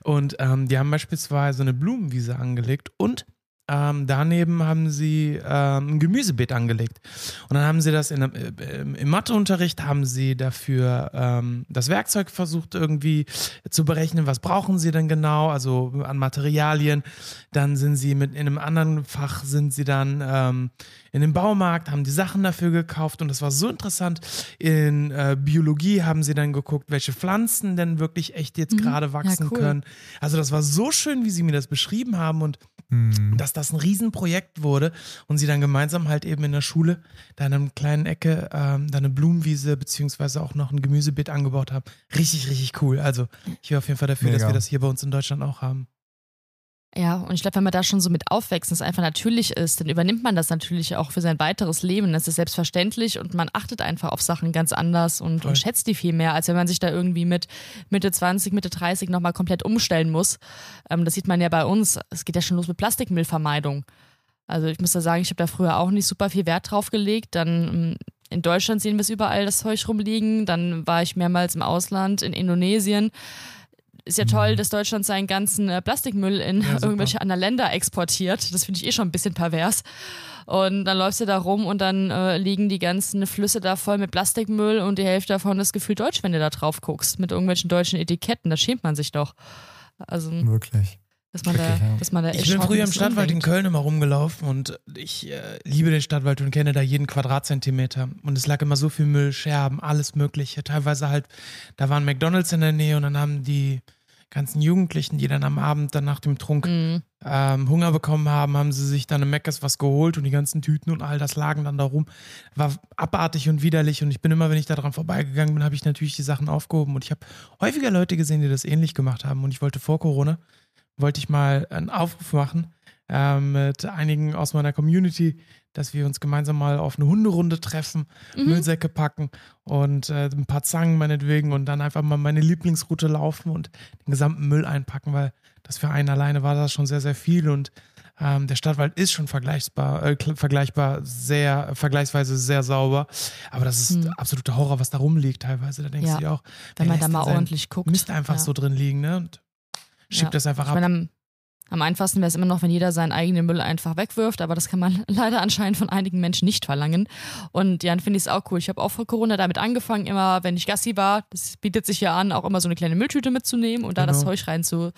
Und ähm, die haben beispielsweise eine Blumenwiese angelegt und ähm, daneben haben sie ähm, ein Gemüsebeet angelegt. Und dann haben sie das in, äh, im Matheunterricht, haben sie dafür ähm, das Werkzeug versucht irgendwie zu berechnen, was brauchen sie denn genau, also an Materialien. Dann sind sie mit in einem anderen Fach sind sie dann ähm, in den Baumarkt, haben die Sachen dafür gekauft und das war so interessant. In äh, Biologie haben sie dann geguckt, welche Pflanzen denn wirklich echt jetzt gerade wachsen cool. können. Also das war so schön, wie sie mir das beschrieben haben und Hm. dass das ein Riesenprojekt wurde und sie dann gemeinsam halt eben in der Schule da in einer kleinen Ecke ähm, da eine Blumenwiese beziehungsweise auch noch ein Gemüsebeet angebaut haben. Richtig, richtig cool. Also ich wäre auf jeden Fall dafür, dass Mega. wir das hier bei uns in Deutschland auch haben. Ja, und ich glaube, wenn man da schon so mit aufwächst und es einfach natürlich ist, dann übernimmt man das natürlich auch für sein weiteres Leben. Das ist selbstverständlich und man achtet einfach auf Sachen ganz anders und, und schätzt die viel mehr, als wenn man sich da irgendwie mit Mitte 20, Mitte 30 nochmal komplett umstellen muss. Ähm, das sieht man ja bei uns. Es geht ja schon los mit Plastikmüllvermeidung. Also ich muss da sagen, ich habe da früher auch nicht super viel Wert drauf gelegt. Dann ähm, in Deutschland sehen wir es überall das Zeug rumliegen. Dann war ich mehrmals im Ausland, in Indonesien. Ist ja toll, dass Deutschland seinen ganzen äh, Plastikmüll in. Ja, irgendwelche anderen Länder exportiert. Das finde ich eh schon ein bisschen pervers. Und dann läufst du da rum und dann äh, liegen die ganzen Flüsse da voll mit Plastikmüll und die Hälfte davon ist gefühlt deutsch, wenn du da drauf guckst, mit irgendwelchen deutschen Etiketten. Da schämt man sich doch. Also, Wirklich. Dass man da, Schrecklich, ja. dass man da Ich bin früher im Stadtwald in. Köln immer rumgelaufen und ich äh, liebe den Stadtwald und kenne da jeden Quadratzentimeter. Und es lag immer so viel Müll, Scherben, alles Mögliche. Teilweise halt, da waren McDonalds in der Nähe und dann haben die ganzen Jugendlichen, die dann am Abend dann nach dem Trunk Mhm. ähm, Hunger bekommen haben, haben sie sich dann im Meckes was geholt und die ganzen Tüten und all das lagen dann da rum. War abartig und widerlich und ich bin immer, wenn ich da dran vorbeigegangen bin, habe ich natürlich die Sachen aufgehoben und ich habe häufiger Leute gesehen, die das ähnlich gemacht haben und ich wollte vor Corona, wollte ich mal einen Aufruf machen ähm, mit einigen aus meiner Community, dass wir uns gemeinsam mal auf eine Hunderunde treffen, Mhm. Müllsäcke packen und äh, ein paar Zangen meinetwegen und dann einfach mal meine Lieblingsroute laufen und den gesamten Müll einpacken, weil das für einen alleine war das schon sehr, sehr viel und ähm, der Stadtwald ist schon vergleichbar, äh, vergleichbar sehr, vergleichsweise sehr sauber. Aber das ist Hm. absoluter Horror, was da rumliegt teilweise. Da denkst Ja, du dir auch, Wenn man da mal ordentlich guckt. Mist einfach ja. so drin liegen, ne? Und schiebt Ja. das einfach Ich ab. meine, am, am einfachsten wäre es immer noch, wenn jeder seinen eigenen Müll einfach wegwirft, aber das kann man leider anscheinend von einigen Menschen nicht verlangen. Und ja, dann finde ich es auch cool. Ich habe auch vor Corona damit angefangen, immer, wenn ich Gassi war, das bietet sich ja an, auch immer so eine kleine Mülltüte mitzunehmen und da das Genau. Zeug rein zu,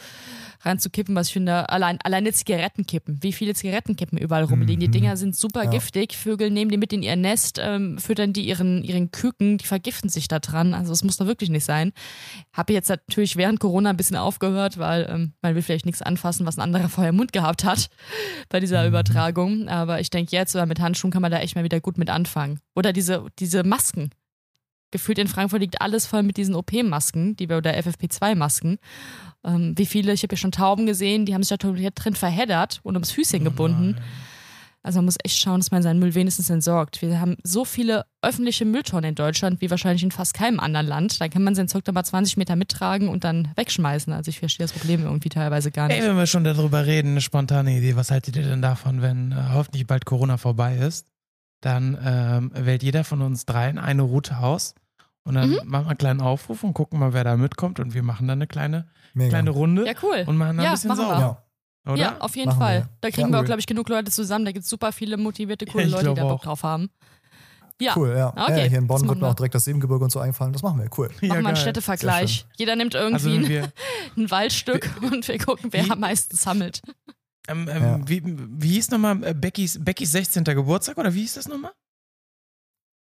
reinzukippen, was ich finde, allein, alleine Zigarettenkippen, wie viele Zigarettenkippen überall rumliegen. Die Mhm. Dinger sind super Ja. giftig. Vögel nehmen die mit in ihr Nest, ähm, füttern die ihren, ihren Küken, die vergiften sich da dran. Also es muss doch wirklich nicht sein. Habe jetzt natürlich während Corona ein bisschen aufgehört, weil ähm, man will vielleicht nichts anfassen, was ein anderer vorher im Mund gehabt hat bei dieser Übertragung. Aber ich denke jetzt, oder mit Handschuhen kann man da echt mal wieder gut mit anfangen. Oder diese, diese Masken. Gefühlt in Frankfurt liegt alles voll mit diesen OP-Masken, die wir oder FFP2-Masken. Ähm, wie viele, ich habe ja schon Tauben gesehen, die haben sich da drin verheddert und ums Füßchen gebunden. Also man muss echt schauen, dass man seinen Müll wenigstens entsorgt. Wir haben so viele öffentliche Mülltonnen in Deutschland, wie wahrscheinlich in fast keinem anderen Land. Da kann man sein Zeug dann mal 20 Meter mittragen und dann wegschmeißen. Also ich verstehe das Problem irgendwie teilweise gar nicht. Ey, wenn wir schon darüber reden, eine spontane Idee. Was haltet ihr denn davon, wenn äh, hoffentlich bald Corona vorbei ist? dann ähm, wählt jeder von uns dreien eine Route aus. Und dann Mhm. machen wir einen kleinen Aufruf und gucken mal, wer da mitkommt. Und wir machen dann eine kleine, Mega. kleine Runde Ja, cool. und machen dann Ja, ein bisschen machen wir. sauber. ja. Oder? Ja, auf jeden Machen Fall. wir. Da kriegen Ja, wir auch, glaube ich, genug Leute zusammen. Da gibt es super viele motivierte, coole Ja, Leute, die da Bock auch. drauf haben. Ja, Cool, ja. Okay, ja. Hier in Bonn wird mir wir. auch direkt das Siebengebirge und so eingefallen. Das machen wir, cool. Ja, machen wir einen. Städtevergleich. Jeder nimmt Also irgendwie wir, ein, Waldstück und wir gucken, wer Wie- am meisten sammelt. ähm, ähm, Ja. wie, wie hieß nochmal äh, Beckys, Beckys 16. Geburtstag oder wie hieß das nochmal?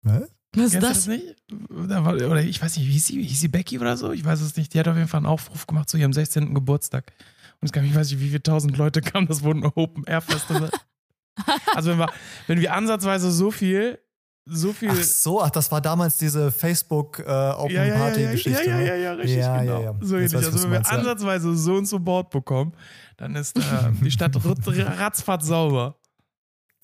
Was? Was ist das? das nicht? Oder ich weiß nicht, hieß sie, hieß sie Becky oder so? Ich weiß es nicht. Die hat auf jeden Fall einen Aufruf gemacht zu ihrem 16. Geburtstag. Und es gab, ich weiß nicht, wie viele tausend Leute kamen, das wurde ein Open Air Festival. also wenn wir, wenn wir ansatzweise so viel, so viel. Ach so, ach, das war damals diese Facebook äh, Open ja, ja, ja, Party ja, Geschichte. ja, ja, ne? ja, ja, richtig, Ja, genau. ja, ja. So ähnlich. Also wenn wir meinst, ja. ansatzweise so einen Support bekommen, dann ist äh, die Stadt ratzfatz sauber.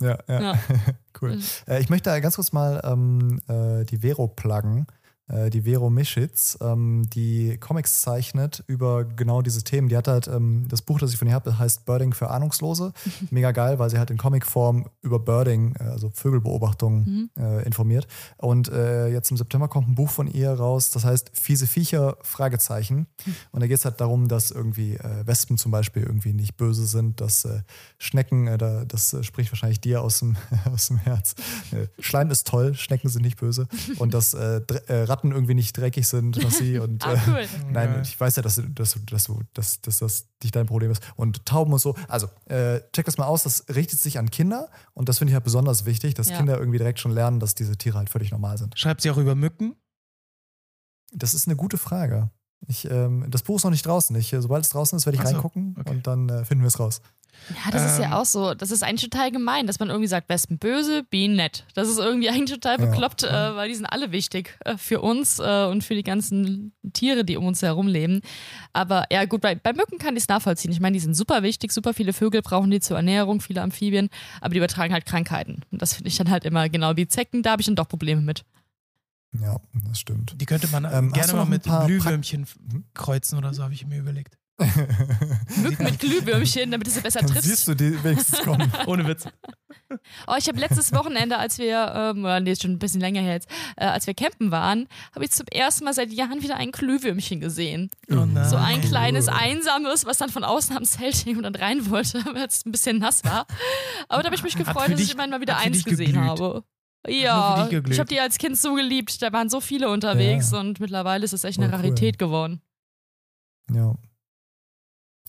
Ja, ja. Ja. cool. Mhm. Äh, ich möchte ganz kurz mal ähm, äh, die Vero pluggen. Äh, die Vero Mischitz, ähm, die Comics zeichnet über genau diese Themen. Die hat halt ähm, das Buch, das ich von ihr habe, heißt Birding für Ahnungslose. Mega geil, weil sie halt in Comicform über Birding, äh, also Vögelbeobachtungen, Mhm. äh, informiert. Und jetzt im September kommt ein Buch von ihr raus, das heißt Fiese Viecher, Fragezeichen. Und da geht es halt darum, dass irgendwie Wespen zum Beispiel irgendwie nicht böse sind, dass Schnecken, da, das spricht wahrscheinlich dir aus dem, aus dem Herz. Schleim ist toll, Schnecken sind nicht böse. Und dass äh, Ratten irgendwie nicht dreckig sind, dass sie und Ah, äh, cool. Nein, Geil. ich weiß ja, dass, du- dass, du- dass, du- dass, dass das nicht dein Problem ist. Und Tauben und so. Also, äh, check das mal aus. Das richtet sich an Kinder. Und das finde ich halt besonders wichtig, dass Ja. Kinder irgendwie direkt schon lernen, dass diese Tiere halt völlig normal sind. Schreibt sie auch über Mücken? Das ist eine gute Frage. Ich, ähm, das Buch ist noch nicht draußen. Ich, äh, sobald es draußen ist, werde ich so, reingucken okay. und dann äh, finden wir es raus. Ja, das ist Ähm. ja auch so. Das ist eigentlich total gemein, dass man irgendwie sagt, Wespen böse, Bienen nett. Das ist irgendwie eigentlich total Ja. bekloppt, äh, weil die sind alle wichtig äh, für uns äh, und für die ganzen Tiere, die um uns herum leben. Aber ja, gut, bei, bei Mücken kann ich es nachvollziehen. Ich meine, die sind super wichtig, super viele Vögel brauchen die zur Ernährung, viele Amphibien, aber die übertragen halt Krankheiten. Und das finde ich dann halt immer genau wie Zecken, da habe ich dann doch Probleme mit. Ja, das stimmt. Die könnte man äh, Ähm, gerne mal mit Glühwürmchen f- Mhm. kreuzen oder so, habe ich mir überlegt. Mücken mit Glühwürmchen, damit du sie besser triffst. siehst du die wenigstens kommen. Ohne Witz. Oh, ich habe letztes Wochenende, als wir, ähm, nee, ist schon ein bisschen länger her jetzt, äh, als wir campen waren, habe ich zum ersten Mal seit Jahren wieder ein Glühwürmchen gesehen. Oh nein. So ein kleines, einsames, was dann von außen am Zelt hing und dann rein wollte, weil es ein bisschen nass war. Aber da habe ich mich gefreut, dass ich immerhin mal wieder eins gesehen geglüht. habe. Ja, ich habe die als Kind so geliebt. Da waren so viele unterwegs Ja. und mittlerweile ist es echt eine Voll cool. Rarität geworden. Ja.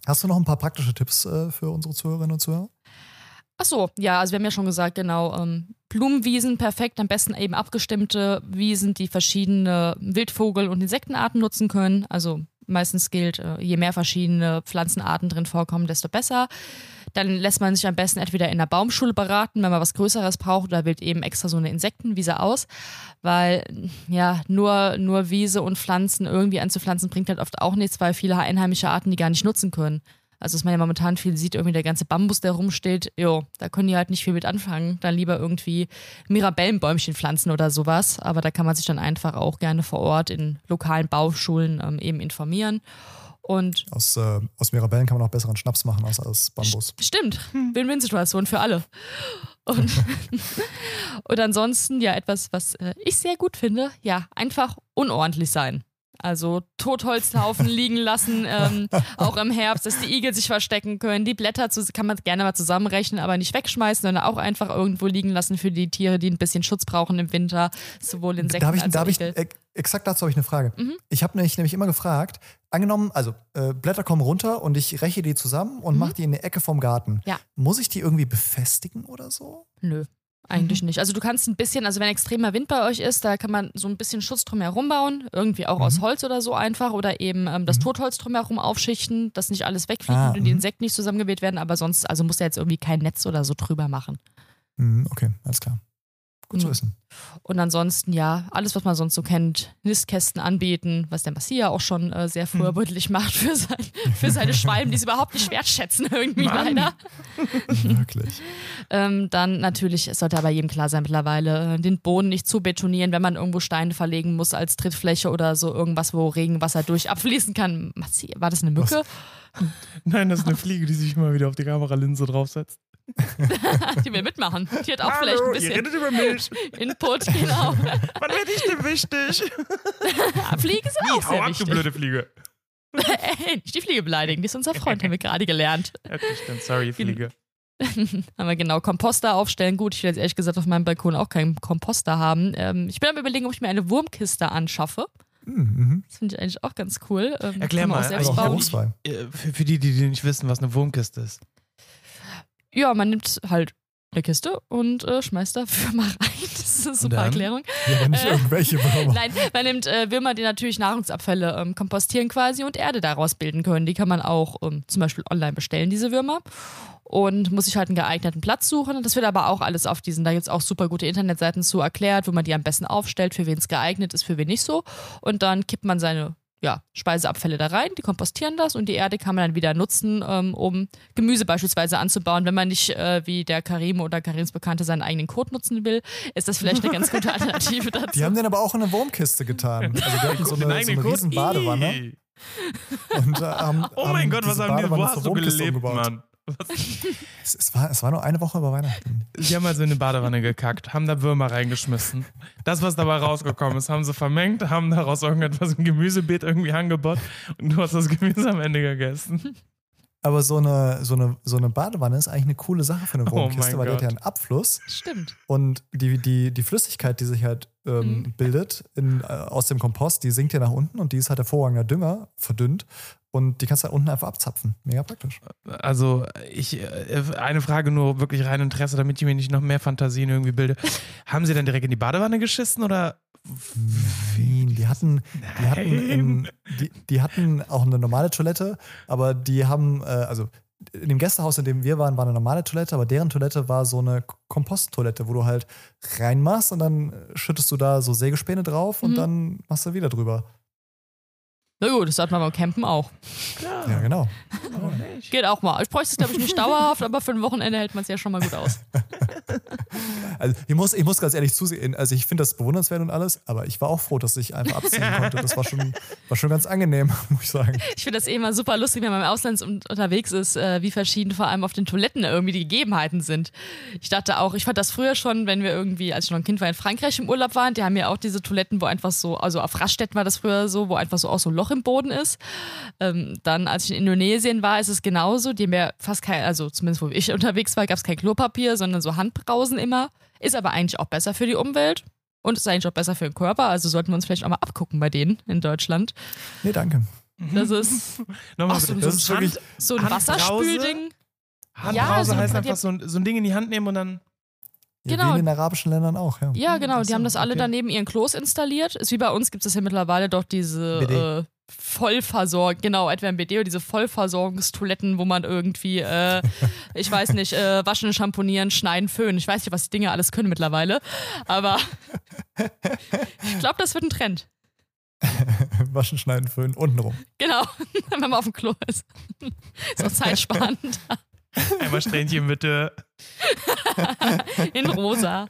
Hast du noch ein paar praktische Tipps äh, für unsere Zuhörerinnen und Zuhörer? Ach so, ja, also wir haben ja schon gesagt, genau, ähm, Blumenwiesen perfekt, am besten eben abgestimmte Wiesen, die verschiedene Wildvogel- und Insektenarten nutzen können. Also meistens gilt, äh, je mehr verschiedene Pflanzenarten drin vorkommen, desto besser. Dann lässt man sich am besten entweder in der Baumschule beraten, wenn man was Größeres braucht, oder wählt eben extra so eine Insektenwiese aus, weil ja, nur, nur Wiese und Pflanzen irgendwie anzupflanzen bringt halt oft auch nichts, weil viele einheimische Arten die gar nicht nutzen können. Also, was man ja momentan viel sieht, irgendwie der ganze Bambus, der rumsteht, jo, da können die halt nicht viel mit anfangen. Dann lieber irgendwie Mirabellenbäumchen pflanzen oder sowas. Aber da kann man sich dann einfach auch gerne vor Ort in lokalen Bauschulen ähm, eben informieren. Und Aus, äh, aus Mirabellen kann man auch besseren Schnaps machen als aus Bambus. Stimmt, Win-Win-Situation für alle. Und, und ansonsten, ja, etwas, was äh, ich sehr gut finde, ja, einfach unordentlich sein. Also Totholzhaufen liegen lassen, ähm, auch im Herbst, dass die Igel sich verstecken können. Die Blätter zu, kann man gerne mal zusammenrechnen, aber nicht wegschmeißen, sondern auch einfach irgendwo liegen lassen für die Tiere, die ein bisschen Schutz brauchen im Winter, sowohl Insekten Da habe ich, als da auch hab ich exakt dazu habe ich eine Frage. Mhm. Ich habe nämlich, nämlich immer gefragt, angenommen, also äh, Blätter kommen runter und ich räche die zusammen und Mhm. mache die in die Ecke vom Garten. Ja. Muss ich die irgendwie befestigen oder so? Nö. Eigentlich Mhm. nicht. Also du kannst ein bisschen, also wenn extremer Wind bei euch ist, da kann man so ein bisschen Schutz drumherum bauen, irgendwie auch aus Mhm. Holz oder so einfach oder eben ähm, das Mhm. Totholz drumherum aufschichten, dass nicht alles wegfliegt Ah, und die mhm. Insekten nicht zusammengeweht werden, aber sonst, also muss er jetzt irgendwie kein Netz oder so drüber machen. Mhm, okay, alles klar. Gut zu Mhm. wissen. Und ansonsten, ja, alles, was man sonst so kennt, Nistkästen anbieten, was der Massia auch schon äh, sehr Mhm. vorbildlich macht für, sein, für seine Schwalben, die es überhaupt nicht wertschätzen irgendwie Mann. leider. Wirklich. Ähm, dann natürlich, es sollte aber jedem klar sein mittlerweile, äh, den Boden nicht zu betonieren, wenn man irgendwo Steine verlegen muss als Trittfläche oder so irgendwas, wo Regenwasser durch abfließen kann. Massi- War das eine Mücke? Nein, das ist eine Fliege, die sich immer wieder auf die Kameralinse draufsetzt. die will mitmachen. Die hat auch vielleicht ein ihr bisschen redet über mich. Input, genau. Wann werde ich denn wichtig? Fliegen sind auch sehr ab, du wichtig. blöde Fliege. Ey, nicht die Fliege beleidigen, die ist unser Freund, haben wir gerade gelernt. Okay, stimmt. Sorry, Fliege. Haben wir genau Komposter aufstellen. Gut, ich will jetzt ehrlich gesagt auf meinem Balkon auch keinen Komposter haben. Ähm, ich bin am überlegen, ob ich mir eine Wurmkiste anschaffe. Mhm. Das finde ich eigentlich auch ganz cool. Ähm, Erklär mal, Also auch geruchsfrei. Äh, Für, für die, die nicht wissen, was eine Wurmkiste ist. Ja, man nimmt halt eine Kiste und äh, schmeißt da Würmer rein. Das ist eine super? Erklärung. Ja, nicht Äh, irgendwelche Würmer. Nein, man nimmt äh, Würmer, die natürlich Nahrungsabfälle ähm, kompostieren quasi und Erde daraus bilden können. Die kann man auch ähm, zum Beispiel online bestellen, diese Würmer. Und muss sich halt einen geeigneten Platz suchen. Das wird aber auch alles auf diesen, da gibt es auch super gute Internetseiten zu erklärt, wo man die am besten aufstellt, für wen es geeignet ist, für wen nicht so. Und dann kippt man seine ja, Speiseabfälle da rein, die kompostieren das und die Erde kann man dann wieder nutzen, ähm, um Gemüse beispielsweise anzubauen. Wenn man nicht äh, wie der Karim oder Karims Bekannte seinen eigenen Code nutzen will, ist das vielleicht eine ganz gute Alternative dazu. Die haben den aber auch in eine Wurmkiste getan. Also die hatten so eine, so eine riesen Badewanne. Und, äh, haben, Oh mein haben Gott, was haben die, wo hast du gelebt, umgebaut. Mann? Es, es, war, es war nur eine Woche über Weihnachten. Sie haben also in eine Badewanne gekackt, haben da Würmer reingeschmissen. Das, was dabei rausgekommen ist, haben sie vermengt, haben daraus irgendetwas im Gemüsebeet irgendwie angebaut und du hast das Gemüse am Ende gegessen. Aber so eine, so, eine, so eine Badewanne ist eigentlich eine coole Sache für eine Oh Wurmkiste, mein weil die hat ja einen Abfluss Stimmt. und die, die, die Flüssigkeit, die sich halt ähm, Mhm. bildet in, äh, aus dem Kompost, die sinkt ja nach unten und die ist halt hervorragender Dünger, verdünnt und die kannst du halt unten einfach abzapfen. Mega praktisch. Also, ich, äh, eine Frage nur wirklich rein Interesse, damit ich mir nicht noch mehr Fantasien irgendwie bilde. Haben sie dann direkt in die Badewanne geschissen oder? Nein, die hatten, die hatten, in, die, die hatten auch eine normale Toilette, aber die haben, äh, also in dem Gästehaus, in dem wir waren, war eine normale Toilette, aber deren Toilette war so eine Komposttoilette, wo du halt reinmachst und dann schüttest du da so Sägespäne drauf und Mhm. dann machst du wieder drüber. Na gut, das hat man beim Campen auch. Klar. Ja, genau. Geht auch mal. Ich bräuchte es, glaube ich, nicht dauerhaft, aber für ein Wochenende hält man es ja schon mal gut aus. Also ich muss, ich muss ganz ehrlich zusehen, also ich finde das bewundernswert und alles, aber ich war auch froh, dass ich einfach abziehen konnte. Das war schon, war schon ganz angenehm, muss ich sagen. Ich finde das eh immer super lustig, wenn man im Ausland un- unterwegs ist, äh, wie verschieden vor allem auf den Toiletten irgendwie die Gegebenheiten sind. Ich dachte auch, ich fand das früher schon, wenn wir irgendwie, als ich noch ein Kind war, in Frankreich im Urlaub waren, die haben ja auch diese Toiletten, wo einfach so, also auf Raststätten war das früher so, wo einfach so auch so ein Loch im Boden ist. Ähm, dann, als ich in Indonesien war, ist es genauso. Die haben ja fast kein, also zumindest wo ich unterwegs war, gab es kein Klopapier, sondern so Handbrausen immer. Ist aber eigentlich auch besser für die Umwelt. Und ist eigentlich auch besser für den Körper, also sollten wir uns vielleicht auch mal abgucken bei denen in Deutschland. Nee, danke. Das ist Nochmal Ach, so, Das ist wirklich- so ein? Wasserspülding. Handbrause Ja, so- heißt einfach so ein, so ein Ding in die Hand nehmen und dann. Ja, Genau. Wie in den arabischen Ländern auch, ja. Ja, genau. Die haben das alle okay. daneben ihren Klos installiert. Ist wie bei uns gibt es ja mittlerweile doch diese BD. äh, Vollversorgung, genau, etwa im BD oder diese Vollversorgungstoiletten, wo man irgendwie, äh, ich weiß nicht, äh, waschen, schamponieren, schneiden, föhnen. Ich weiß nicht, was die Dinge alles können mittlerweile. Aber ich glaube, das wird ein Trend. Waschen, schneiden, föhnen, untenrum. Genau, wenn man auf dem Klo ist. so zeitsparend. Einmal Strähnchen bitte. In rosa.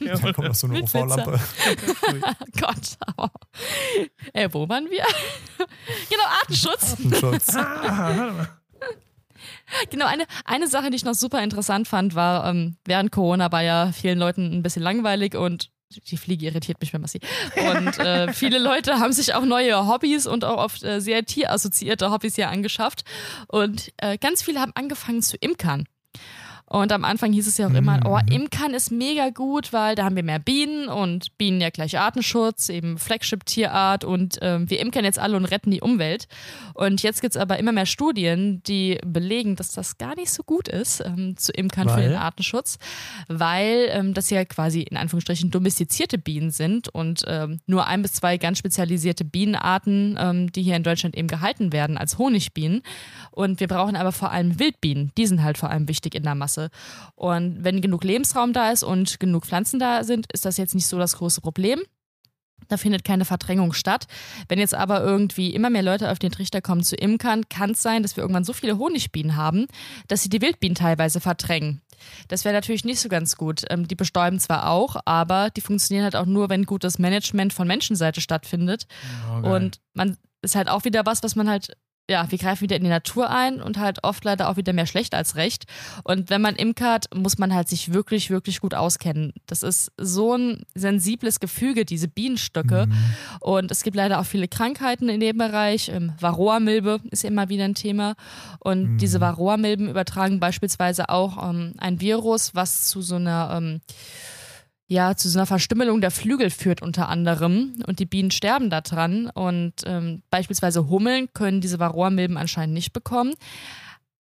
Dann kommt noch so eine UV-Lampe. Gott. Oh. Äh, wo waren wir? genau, Artenschutz. Artenschutz. Ah. Genau, eine, eine Sache, die ich noch super interessant fand, war, ähm, während Corona war ja vielen Leuten ein bisschen langweilig und die Fliege irritiert mich, wenn man sie. Und äh, viele Leute haben sich auch neue Hobbys und auch oft äh, sehr tierassoziierte Hobbys hier angeschafft. Und äh, ganz viele haben angefangen zu imkern. Und am Anfang hieß es ja auch immer, oh, Imkern ist mega gut, weil da haben wir mehr Bienen und Bienen ja gleich Artenschutz, eben Flagship-Tierart und ähm, wir imkern jetzt alle und retten die Umwelt. Und jetzt gibt's aber immer mehr Studien, die belegen, dass das gar nicht so gut ist, ähm, zu imkern für Weil? den Artenschutz, weil ähm, das ja quasi in Anführungsstrichen domestizierte Bienen sind und ähm, nur ein bis zwei ganz spezialisierte Bienenarten, ähm, die hier in Deutschland eben gehalten werden als Honigbienen. Und wir brauchen aber vor allem Wildbienen. Die sind halt vor allem wichtig in der Masse. Und wenn genug Lebensraum da ist und genug Pflanzen da sind, ist das jetzt nicht so das große Problem. Da findet keine Verdrängung statt. Wenn jetzt aber irgendwie immer mehr Leute auf den Trichter kommen zu Imkern, kann es sein, dass wir irgendwann so viele Honigbienen haben, dass sie die Wildbienen teilweise verdrängen. Das wäre natürlich nicht so ganz gut. Ähm, die bestäuben zwar auch, aber die funktionieren halt auch nur, wenn gutes Management von Menschenseite stattfindet. Geil. Und man ist halt auch wieder was, was man halt ja, wir greifen wieder in die Natur ein und halt oft leider auch wieder mehr schlecht als recht. Und wenn man imkert, muss man halt sich wirklich, wirklich gut auskennen. Das ist so ein sensibles Gefüge, diese Bienenstöcke. Mhm. Und es gibt leider auch viele Krankheiten in dem Bereich. Ähm, Varroa-Milbe ist immer wieder ein Thema. Und mhm. diese Varroa-Milben übertragen beispielsweise auch ähm, ein Virus, was zu so einer ähm, ja zu so einer Verstümmelung der Flügel führt unter anderem und die Bienen sterben daran und ähm, beispielsweise Hummeln können diese Varroa-Milben anscheinend nicht bekommen.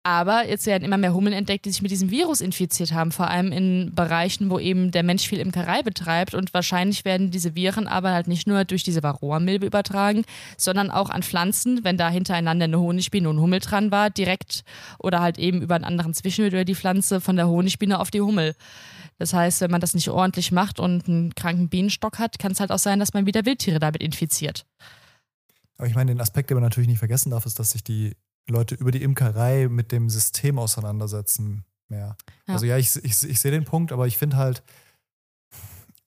Aber jetzt werden immer mehr Hummeln entdeckt, die sich mit diesem Virus infiziert haben, vor allem in Bereichen, wo eben der Mensch viel Imkerei betreibt. Und wahrscheinlich werden diese Viren aber halt nicht nur durch diese Varroa-Milbe übertragen, sondern auch an Pflanzen, wenn da hintereinander eine Honigbiene und ein Hummel dran war, direkt oder halt eben über einen anderen Zwischenhüt über die Pflanze von der Honigbiene auf die Hummel. Das heißt, wenn man das nicht ordentlich macht und einen kranken Bienenstock hat, kann es halt auch sein, dass man wieder Wildtiere damit infiziert. Aber ich meine, den Aspekt, den man natürlich nicht vergessen darf, ist, dass sich die Leute über die Imkerei mit dem System auseinandersetzen mehr. Ja. Also ja, ich, ich, ich sehe den Punkt, aber ich finde halt,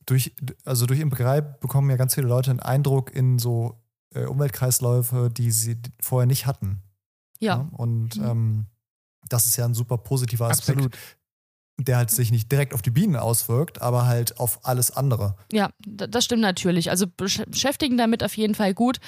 durch, also durch Imkerei bekommen ja ganz viele Leute einen Eindruck in so äh, Umweltkreisläufe, die sie vorher nicht hatten. Ja. ja? Und mhm. ähm, das ist ja ein super positiver Aspekt. Absolut der halt sich nicht direkt auf die Bienen auswirkt, aber halt auf alles andere. Ja, das stimmt natürlich. Also beschäftigen damit auf jeden Fall gut.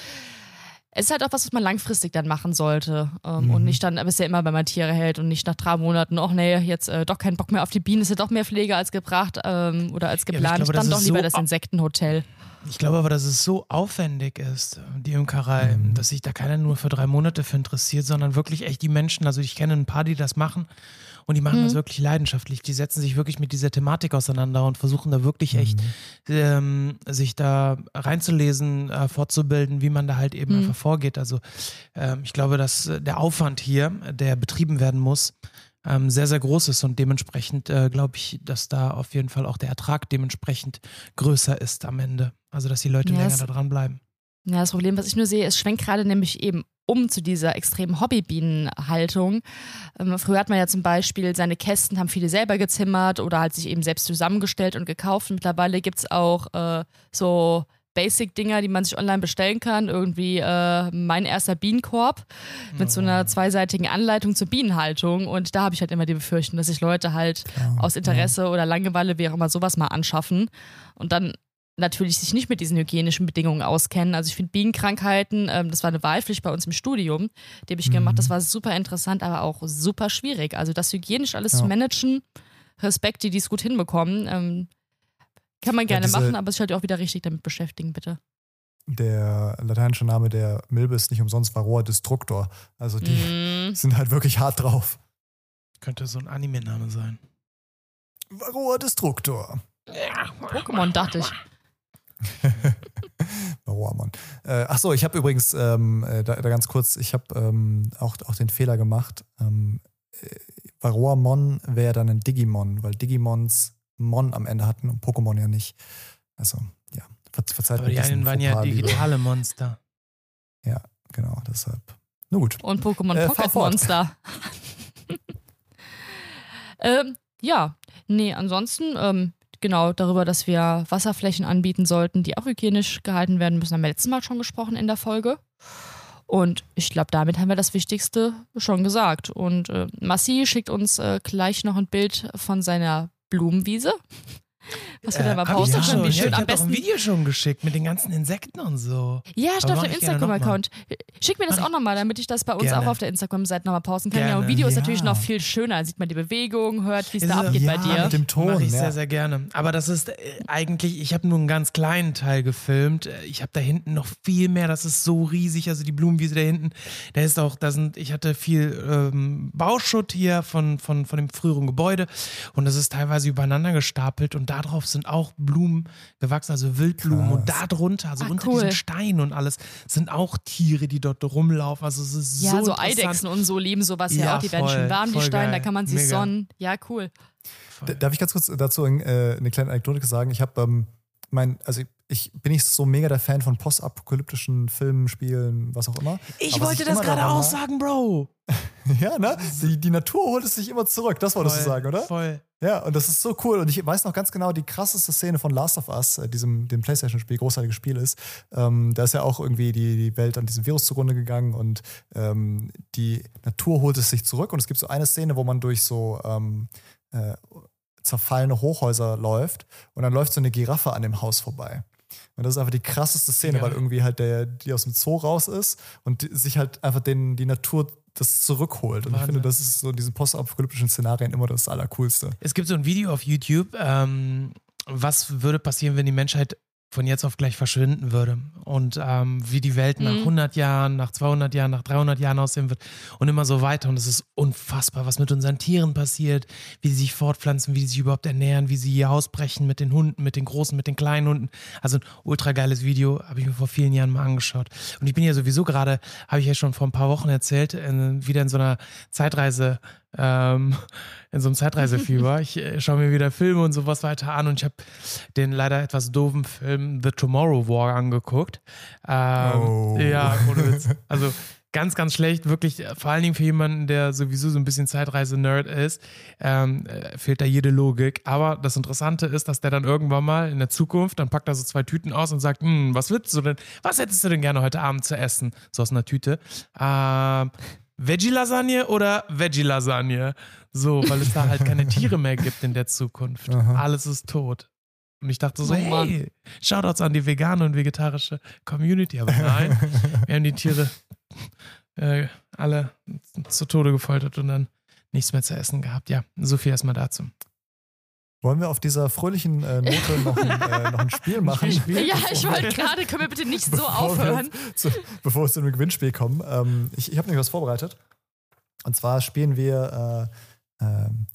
Es ist halt auch was, was man langfristig dann machen sollte. Ähm, mhm. Und nicht dann, aber es ist ja immer, wenn man Tiere hält und nicht nach drei Monaten, ach nee, jetzt äh, doch keinen Bock mehr auf die Bienen, ist ja doch mehr Pflege als gebracht ähm, oder als geplant. Ja, glaube, dann doch lieber so das Insektenhotel. Ich glaube aber, dass es so aufwendig ist, die Imkerei, mhm. dass sich da keiner nur für drei Monate für interessiert, sondern wirklich echt die Menschen, also ich kenne ein paar, die das machen und die machen mhm. das wirklich leidenschaftlich. Die setzen sich wirklich mit dieser Thematik auseinander und versuchen da wirklich mhm. echt ähm, sich da reinzulesen, äh, fortzubilden, wie man da halt eben mhm. einfach vorgeht. Also ähm, ich glaube, dass äh, der Aufwand hier, der betrieben werden muss, ähm, sehr, sehr groß ist und dementsprechend äh, glaube ich, dass da auf jeden Fall auch der Ertrag dementsprechend größer ist am Ende. Also dass die Leute ja, länger da dran bleiben. Ja, das Problem, was ich nur sehe, es schwenkt gerade nämlich eben um zu dieser extremen Hobbybienenhaltung. Ähm, früher hat man ja zum Beispiel seine Kästen, haben viele selber gezimmert oder halt sich eben selbst zusammengestellt und gekauft. Mittlerweile gibt es auch äh, so Basic-Dinger, die man sich online bestellen kann. Irgendwie äh, mein erster Bienenkorb mit so einer oh. zweiseitigen Anleitung zur Bienenhaltung. Und da habe ich halt immer die Befürchtung, dass sich Leute halt ja, aus Interesse ja. oder Langeweile, wie auch immer, sowas mal anschaffen. Und dann natürlich sich nicht mit diesen hygienischen Bedingungen auskennen. Also ich finde Bienenkrankheiten, ähm, das war eine Wahlpflicht bei uns im Studium, die habe ich mhm. gemacht, das war super interessant, aber auch super schwierig. Also das hygienisch alles ja. zu managen, Respekt, die es gut hinbekommen, ähm, kann man gerne ja, diese, machen, aber es ist halt auch wieder richtig damit beschäftigen, bitte. Der lateinische Name der Milbe ist nicht umsonst Varroa Destructor. Also die mm. sind halt wirklich hart drauf. Könnte so ein Anime-Name sein. Varroa Destructor. Ja, Pokémon dachte ich. Varroamon. Äh, ach so, ich habe übrigens ähm, äh, da, da, ganz kurz, ich habe ähm, auch, auch den Fehler gemacht. Ähm, äh, Varroamon wäre dann ein Digimon, weil Digimons Mon am Ende hatten und Pokémon ja nicht. Also, ja, ver verzeiht Aber die einen waren ja digitale Monster. Ja, genau, deshalb. Nur gut. Und Pokémon äh, Pocket Monster. ähm, ja, nee, ansonsten, ähm, genau darüber, dass wir Wasserflächen anbieten sollten, die auch hygienisch gehalten werden müssen, haben wir letztes Mal schon gesprochen in der Folge. Und ich glaube, damit haben wir das Wichtigste schon gesagt. Und äh, Massi schickt uns äh, gleich noch ein Bild von seiner Blumenwiese. Was wir äh, da mal posten können, wie schön ja, am besten. Ein Video schon geschickt mit den ganzen Insekten und so. Ja, steht auf dem Instagram-Account. Schick mir das auch nochmal, damit ich das bei uns gerne. auch auf der Instagram-Seite nochmal posten kann. Gerne. Ja, und Video ja. ist natürlich noch viel schöner. Da sieht man die Bewegung, hört, wie es da abgeht ja, bei dir. Mit dem Ton. Mache ich sehr, sehr gerne. Aber das ist äh, eigentlich, ich habe nur einen ganz kleinen Teil gefilmt. Äh, ich habe da hinten noch viel mehr. Das ist so riesig. Also die Blumenwiese da hinten, da ist auch, da sind, ich hatte viel ähm, Bauschutt hier von, von, von dem früheren Gebäude und das ist teilweise übereinander gestapelt und darauf sind auch Blumen gewachsen, also Wildblumen. Krass. Und da drunter, also Ach, unter cool. diesen Steinen und alles, sind auch Tiere, die dort rumlaufen. Also es ist ja, so. Ja, so Eidechsen und so leben sowas ja, ja auch. Die voll, werden schön warm, die Steine, geil. da kann man sich Mega. sonnen. Ja, cool. Darf ich ganz kurz dazu äh, eine kleine Anekdote sagen? Ich habe ähm, mein, also ich bin nicht so mega der Fan von postapokalyptischen Filmen, Spielen, was auch immer. Ich wollte ich das gerade auch sagen, Bro. Ja, ne? Die, die Natur holt es sich immer zurück, das wolltest du Voll, sagen, oder? Voll. Ja, und das ist so cool. Und ich weiß noch ganz genau, die krasseste Szene von Last of Us, äh, diesem dem PlayStation-Spiel, großartiges Spiel ist. Ähm, da ist ja auch irgendwie die, die Welt an diesem Virus zugrunde gegangen und ähm, die Natur holt es sich zurück. Und es gibt so eine Szene, wo man durch so ähm, äh, zerfallene Hochhäuser läuft und dann läuft so eine Giraffe an dem Haus vorbei. Und das ist einfach die krasseste Szene, Ja. weil irgendwie halt der, die aus dem Zoo raus ist und die, sich halt einfach den, die Natur das zurückholt. Und ich Wahnsinn. finde, das ist so in diesen postapokalyptischen Szenarien immer das Allercoolste. Es gibt so ein Video auf YouTube, ähm, was würde passieren, wenn die Menschheit von jetzt auf gleich verschwinden würde und ähm, wie die Welt nach Mhm. 100 Jahren, nach 200 Jahren, nach 300 Jahren aussehen wird und immer so weiter. Und es ist unfassbar, was mit unseren Tieren passiert, wie sie sich fortpflanzen, wie sie sich überhaupt ernähren, wie sie ihr Haus brechen mit den Hunden, mit den großen, mit den kleinen Hunden. Also ein ultra geiles Video, habe ich mir vor vielen Jahren mal angeschaut. Und ich bin ja sowieso gerade, habe ich ja schon vor ein paar Wochen erzählt, in, wieder in so einer Zeitreise ähm, in so einem Zeitreisefieber. Ich äh, schaue mir wieder Filme und sowas weiter an und ich habe den leider etwas doofen Film The Tomorrow War angeguckt. Ähm, Oh. Ja, ohne Witz. Also ganz, ganz schlecht. Wirklich, äh, vor allen Dingen für jemanden, der sowieso so ein bisschen Zeitreise-Nerd ist, ähm, äh, fehlt da jede Logik. Aber das Interessante ist, dass der dann irgendwann mal in der Zukunft, dann packt er so zwei Tüten aus und sagt, hm, was willst du denn, was hättest du denn gerne heute Abend zu essen? So aus einer Tüte. Ähm, Veggie-Lasagne oder Veggie-Lasagne? So, weil es da halt keine Tiere mehr gibt in der Zukunft. Aha. Alles ist tot. Und ich dachte so, Oh hey, Shoutouts an die vegane und vegetarische Community. Aber nein, wir haben die Tiere äh, alle zu Tode gefoltert und dann nichts mehr zu essen gehabt. Ja, so viel erstmal dazu. Wollen wir auf dieser fröhlichen äh, Note noch ein, äh, noch ein Spiel machen? Ja, ich wollte gerade, können wir bitte nicht so Bevor aufhören? Zu, bevor wir zu einem Gewinnspiel kommen. Ähm, ich ich habe nämlich was vorbereitet. Und zwar spielen wir, äh, ähm,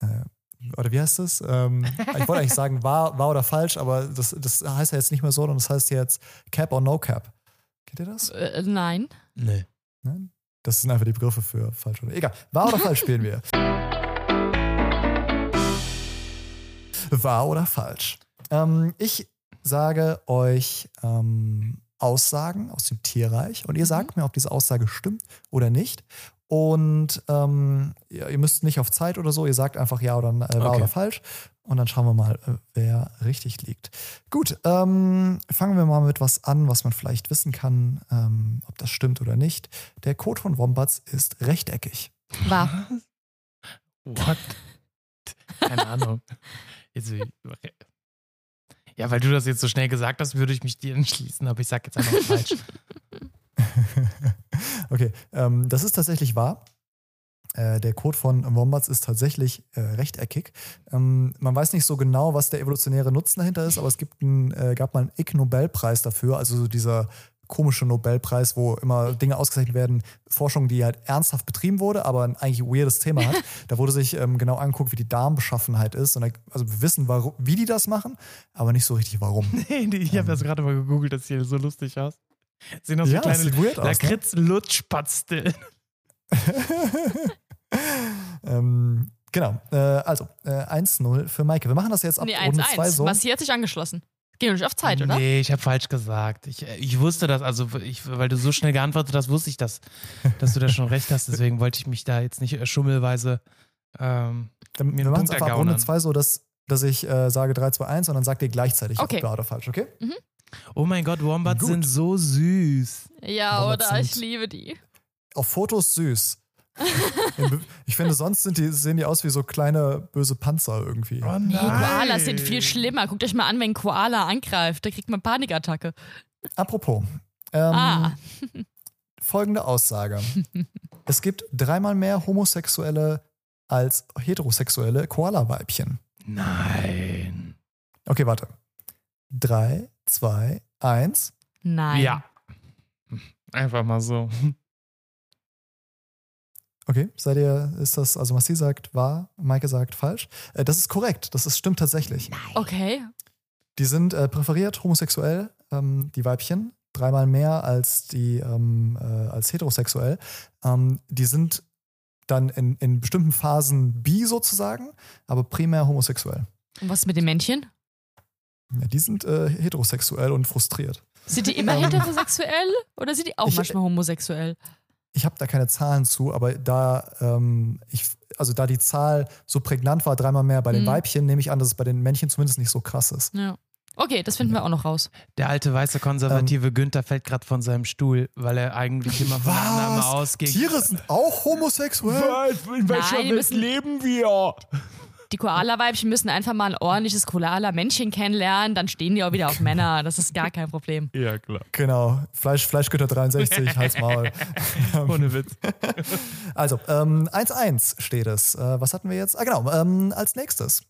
äh, oder wie heißt das? Ähm, ich wollte eigentlich sagen, wahr, wahr oder falsch, aber das, das heißt ja jetzt nicht mehr so, sondern das heißt jetzt Cap or No Cap. Kennt ihr das? Äh, nein. Nee. Nein? Das sind einfach die Begriffe für falsch oder egal. Wahr oder falsch spielen wir. Wahr oder falsch? Ähm, ich sage euch ähm, Aussagen aus dem Tierreich und ihr sagt mir, ob diese Aussage stimmt oder nicht. Und ähm, ihr, ihr müsst nicht auf Zeit oder so, ihr sagt einfach ja oder äh, wahr Okay. oder falsch. Und dann schauen wir mal, äh, wer richtig liegt. Gut, ähm, fangen wir mal mit was an, was man vielleicht wissen kann, ähm, ob das stimmt oder nicht. Der Code von Wombats ist rechteckig. War. What? Keine Ahnung. Jetzt, ja, weil du das jetzt so schnell gesagt hast, würde ich mich dir entschließen, aber ich sag jetzt einfach falsch. okay, ähm, das ist tatsächlich wahr. Äh, der Code von Wombats ist tatsächlich äh, rechteckig. Ähm, man weiß nicht so genau, was der evolutionäre Nutzen dahinter ist, aber es gibt ein, äh, gab mal einen Ig-Nobelpreis dafür, also so dieser komische Nobelpreis, wo immer Dinge ausgezeichnet werden, Forschung, die halt ernsthaft betrieben wurde, aber ein eigentlich weirdes Thema hat. Da wurde sich ähm, genau angeguckt, wie die Darmbeschaffenheit ist. Und da, also wir wissen, warum, wie die das machen, aber nicht so richtig warum. Nee, ich habe das gerade mal gegoogelt, das sieht so lustig aus. Sehen aus wie Ja, kleine weird aus, ne? Lakritz-Lutschpatzel. ähm, genau, äh, also äh, 1-0 für Maike. Wir machen das jetzt ab Nee, Runde 2 1-1. so. Massi hat sich angeschlossen. Geh nicht auf Zeit, oder? Nee, ich habe falsch gesagt. Ich, ich wusste das, also ich, weil du so schnell geantwortet hast, wusste ich das, dass du da schon recht hast. Deswegen wollte ich mich da jetzt nicht äh, schummelweise. Ähm, Dann, mir wir einen machen es Punkt einfach ab Runde ergaunern. 2 so, dass, dass ich äh, sage 3, 2, 1 und dann sagt ihr gleichzeitig, Okay. ob wahr oder falsch, okay? oh mein Gott, Wombats Gut. sind so süß. Ja, Wombats oder? Ich liebe die. Auf Fotos süß. Ich finde, sonst sind die, sehen die aus wie so kleine böse Panzer irgendwie. Oh Nee, nein. Koalas sind viel schlimmer. Guckt euch mal an, wenn ein Koala angreift. Da kriegt man Panikattacke. Apropos. Ähm, Ah. Folgende Aussage. es gibt dreimal mehr Homosexuelle als heterosexuelle Koala-Weibchen. Nein. Okay, warte. 3, 2, 1. Nein. Ja. Einfach mal so. Okay, seid ihr, ist das, also was sie sagt, wahr, Maike sagt falsch. Äh, das ist korrekt, das ist, stimmt tatsächlich. Okay. Die sind äh, präferiert homosexuell, ähm, die Weibchen, dreimal mehr als die ähm, äh, als heterosexuell. Ähm, die sind dann in, in bestimmten Phasen bi sozusagen, aber primär homosexuell. Und was mit den Männchen? Ja, die sind äh, heterosexuell und frustriert. Sind die immer Ähm. heterosexuell oder sind die auch Ich- manchmal homosexuell? Ich habe da keine Zahlen zu, aber da ähm, ich, also da die Zahl so prägnant war, dreimal mehr bei den Mhm. Weibchen, nehme ich an, dass es bei den Männchen zumindest nicht so krass ist. Ja. Okay, das finden wir auch noch raus. Der alte weiße konservative Günther fällt gerade von seinem Stuhl, weil er eigentlich immer von der Annahme Was? ausgeht. Tiere sind auch homosexuell? In welcher Nein, Welt leben wir? Die Koala-Weibchen müssen einfach mal ein ordentliches Koala-Männchen kennenlernen, dann stehen die auch wieder auf Männer. Das ist gar kein Problem. Ja, klar. Genau, Fleisch, Fleischgüter 63, Hals Maul. Ohne Witz. Also, ähm, 1-1 steht es. Äh, was hatten wir jetzt? Ah, genau, ähm, als nächstes.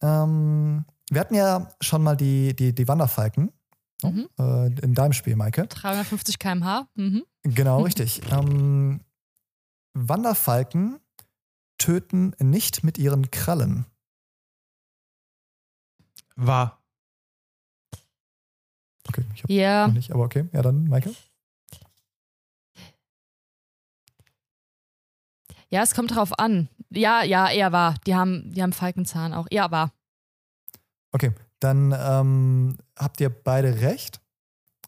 Ähm, wir hatten ja schon mal die, die, die Wanderfalken Mhm. äh, in deinem Spiel, Maike. 350 km/h. Mhm. Genau, richtig. Ähm, Wanderfalken töten nicht mit ihren Krallen. War. Okay, ich habe Ja, noch nicht, aber okay. Ja, dann, Maike. ja, es kommt drauf an. Ja, ja, eher wahr. Die haben, die haben Falkenzahn auch. Ja, wahr. Okay, dann ähm, habt ihr beide recht.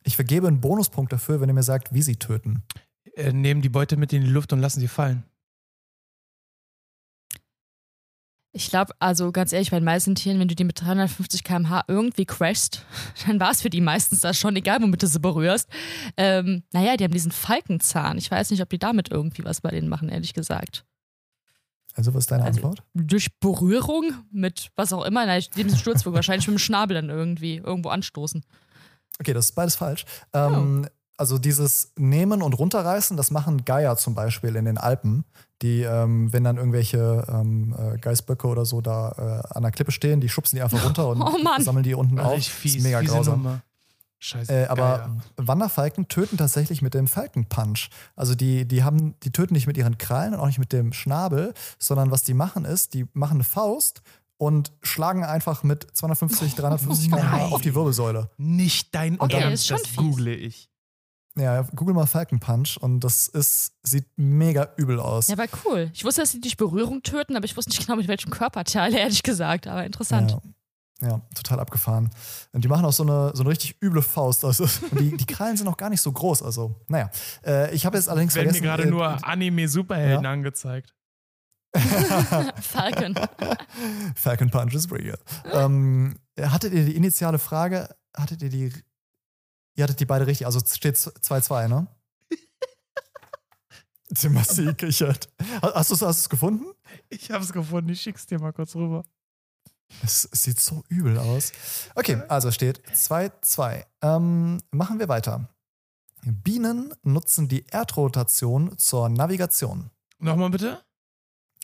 Ich vergebe einen Bonuspunkt dafür, wenn ihr mir sagt, wie sie töten. Äh, nehmen die Beute mit in die Luft und lassen sie fallen. Ich glaube, also ganz ehrlich, bei den meisten Tieren, wenn du die mit 350 km/h irgendwie crashst, dann war es für die meistens das schon, egal womit du sie berührst. Ähm, naja, die haben diesen Falkenzahn. Ich weiß nicht, ob die damit irgendwie was bei denen machen, ehrlich gesagt. Also, was ist deine Also- Antwort? Durch Berührung mit was auch immer, na, dem Sturzflug wahrscheinlich mit dem Schnabel dann irgendwie irgendwo anstoßen. Okay, das ist beides falsch. Ähm, Also dieses Nehmen und Runterreißen, das machen Geier zum Beispiel in den Alpen, die, ähm, wenn dann irgendwelche ähm, äh, Geißböcke oder so da äh, an der Klippe stehen, die schubsen die einfach runter und Oh sammeln die unten auf. Richtig Das fies. ist mega fiese grausam. Nummer. Scheiße. Äh, aber Geier. Wanderfalken töten tatsächlich mit dem Falkenpunch. Also die, die haben, die töten nicht mit ihren Krallen und auch nicht mit dem Schnabel, sondern was die machen ist, die machen eine Faust und schlagen einfach mit 250, 350 km/h Nein. auf die Wirbelsäule. Nicht dein Okay, Ernst, ist schon das fies. google ich. Ja, google mal Falcon Punch und das ist, sieht mega übel aus. Ja, aber cool. Ich wusste, dass sie durch Berührung töten, aber ich wusste nicht genau, mit welchem Körperteil, ehrlich gesagt. Aber interessant. Ja, ja, total abgefahren. Und die machen auch so eine, so eine richtig üble Faust. Also, und die, die Krallen sind auch gar nicht so groß. Also, naja. Äh, ich habe jetzt allerdings Werden mir vergessen. gerade äh, nur Anime-Superhelden Ja. angezeigt. Falcon. Falcon Punch is real. ähm, hattet ihr die initiale Frage? Hattet ihr die. Ihr hattet die beide richtig. Also es steht 2-2, ne? Timothy kichert. Hast du es gefunden? Ich hab's gefunden, ich schick's dir mal kurz rüber. Es, es sieht so übel aus. Okay, also es steht 2-2. Ähm, machen wir weiter. Bienen nutzen die Erdrotation zur Navigation. Nochmal bitte?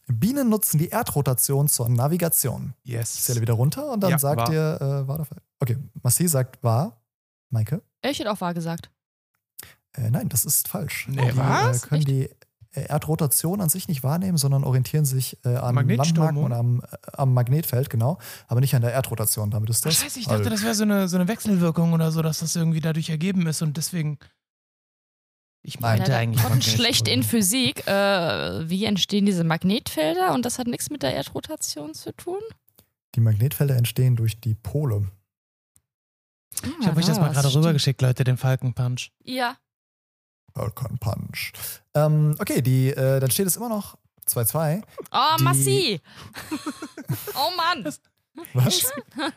Bienen nutzen die Erdrotation zur Navigation. Ich Yes. zähle wieder runter und dann Ja, sagt wahr. ihr, äh, war dafür. Okay, Massi sagt wahr. Maike? Ich hätte auch wahr gesagt. Äh, nein, das ist falsch. Nee, die was? Äh, können Echt? die äh, Erdrotation an sich nicht wahrnehmen, sondern orientieren sich äh, an? Landmarken und am, äh, am Magnetfeld, genau, aber nicht an der Erdrotation. Damit ist Ach, das. scheiße, ich dachte, das wäre so eine, so eine Wechselwirkung oder so, dass das irgendwie dadurch ergeben ist und deswegen. Ich meinte Leider eigentlich Magnetströmung. schlecht in Physik. Äh, wie entstehen diese Magnetfelder? Und das hat nichts mit der Erdrotation zu tun? Die Magnetfelder entstehen durch die Pole. Ich habe euch das mal gerade rübergeschickt, Leute, den Falkenpunch. Ja. Falcon Punch. Ähm, okay, die, äh, dann steht es immer noch 2-2. Oh, Die- Massi! oh Mann! Was?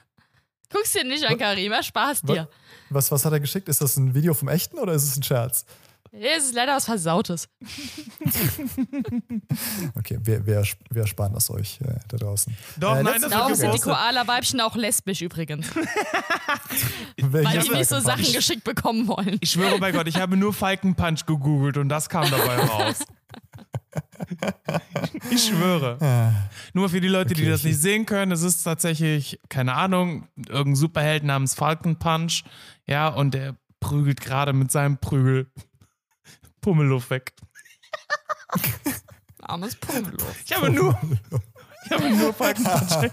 Guck's dir nicht an, Karima. Spaß dir. was? Was hat er geschickt? Ist das ein Video vom Echten oder ist es ein Scherz? Es ist leider was Versautes. Okay, wir, wir, wir sparen das euch äh, da draußen. Doch, Äh, nein, das Darum sind die. Koala-Weibchen auch lesbisch übrigens. Weil die nicht so Sachen geschickt bekommen wollen. Ich schwöre bei Gott, ich habe nur Falkenpunch gegoogelt und das kam dabei raus. Ich schwöre. Ah, Nur für die Leute, die Okay, das ich- nicht sehen können, es ist tatsächlich, keine Ahnung, irgendein Superheld namens Falcon Punch. Ja, und der prügelt gerade mit seinem Prügel Pummeluff weg. Armes Pumelo. Ich habe nur, ich habe nur Punch.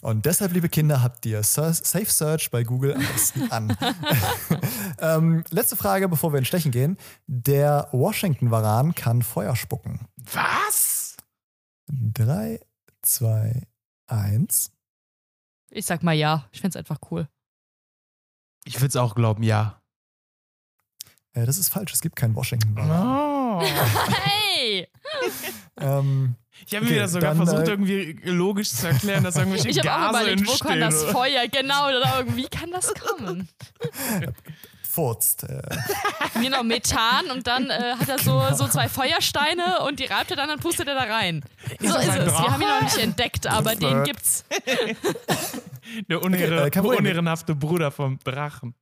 Und deshalb, liebe Kinder, habt ihr Safe Search bei Google am besten an. ähm, letzte Frage, bevor wir in Stechen gehen. Der Washington-Varan kann Feuer spucken. Was? Drei, zwei, eins. Ich sag mal ja. Ich find's einfach cool. Ich würde es auch glauben, ja. Äh, das ist falsch, es gibt keinen Washington-Varan. Oh. Hey! Ähm, Ich habe mir Okay, das sogar dann, versucht, äh, irgendwie logisch zu erklären, dass irgendwelche Ich habe auch Gase überlegt, wo kann entstehen. das Feuer genau oder irgendwie kann das kommen? furzt. Äh, Genau, Methan und dann äh, hat er so, so zwei Feuersteine und die reibt er dann und pustet er da rein. So das ist es. Wir Drache? haben ihn noch nicht entdeckt, aber den gibt's. Der unehre, äh, kein Problem. unehrenhafte Bruder vom Drachen.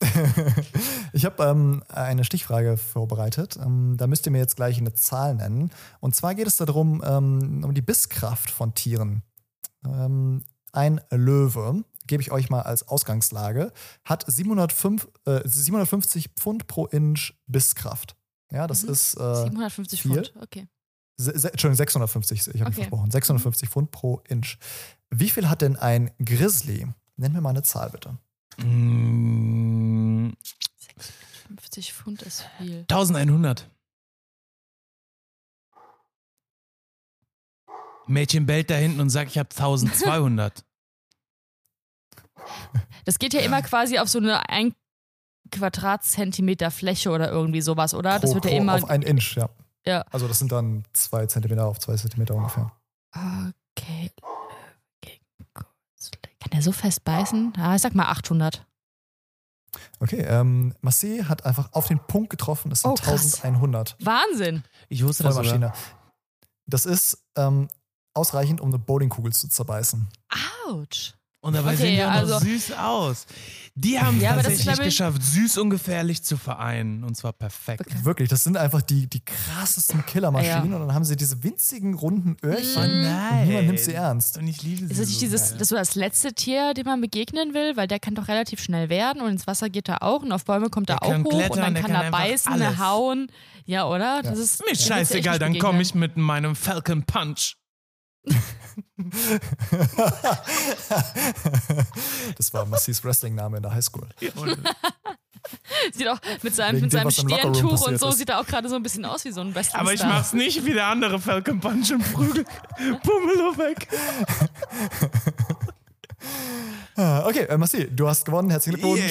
ich habe ähm, eine Stichfrage vorbereitet. Ähm, da müsst ihr mir jetzt gleich eine Zahl nennen. Und zwar geht es darum, ähm, um die Bisskraft von Tieren. Ähm, ein Löwe, gebe ich euch mal als Ausgangslage, hat 705, äh, 750 Pfund pro Inch Bisskraft. Ja, das Mhm. ist äh, 750 viel? Pfund, okay. Se se Entschuldigung, 650, ich habe Okay. versprochen. 650 Pfund pro Inch. Wie viel hat denn ein Grizzly? Nenn mir mal eine Zahl, bitte. Mm, 50 Pfund ist viel. 1100. Mädchen bellt da hinten und sagt, ich habe 1200. Das geht ja immer quasi auf so eine 1 Quadratzentimeter Fläche oder irgendwie sowas, oder? Das pro, wird ja immer. Auf ein Inch, ja. Ja. Also das sind dann zwei Zentimeter auf zwei Zentimeter ungefähr. Okay. Kann der so fest beißen? Ja, ich sag mal 800. Okay, ähm, Marseille hat einfach auf den Punkt getroffen, das sind Oh, krass. 1100. Wahnsinn. Ich wusste das. Vollmaschine. Das ist ähm, ausreichend, um eine Bowlingkugel zu zerbeißen. Autsch. Und dabei Okay, sehen die auch noch also- süß aus. Die haben Ja, ist, tatsächlich ich- geschafft, süß und gefährlich zu vereinen. Und zwar perfekt. Okay. Wirklich, das sind einfach die, die krassesten Killermaschinen und dann haben sie diese winzigen runden Öhrchen Mhm. und niemand nimmt sie ernst. Und ich liebe sie. Ist das nicht so dieses, geil. das so das letzte Tier, dem man begegnen will? Weil der kann doch relativ schnell werden und ins Wasser geht er auch und auf Bäume kommt er auch hoch und dann kann kann er beißen, alles. hauen. Ja, oder? Das ist, Mir ist scheißegal, dann nicht komme ich mit meinem Falcon Punch. Das war Massis Wrestling-Name in der Highschool. Sieht auch mit seinem, Wegen mit seinem im Stirntuch und so ist. sieht er auch gerade so ein bisschen aus wie so ein Wrestling. aber ich mach's nicht wie der andere Falcon Punch und prügel Pumelo weg. Ah, Okay, äh, Massi, du hast gewonnen. Herzlichen Glückwunsch.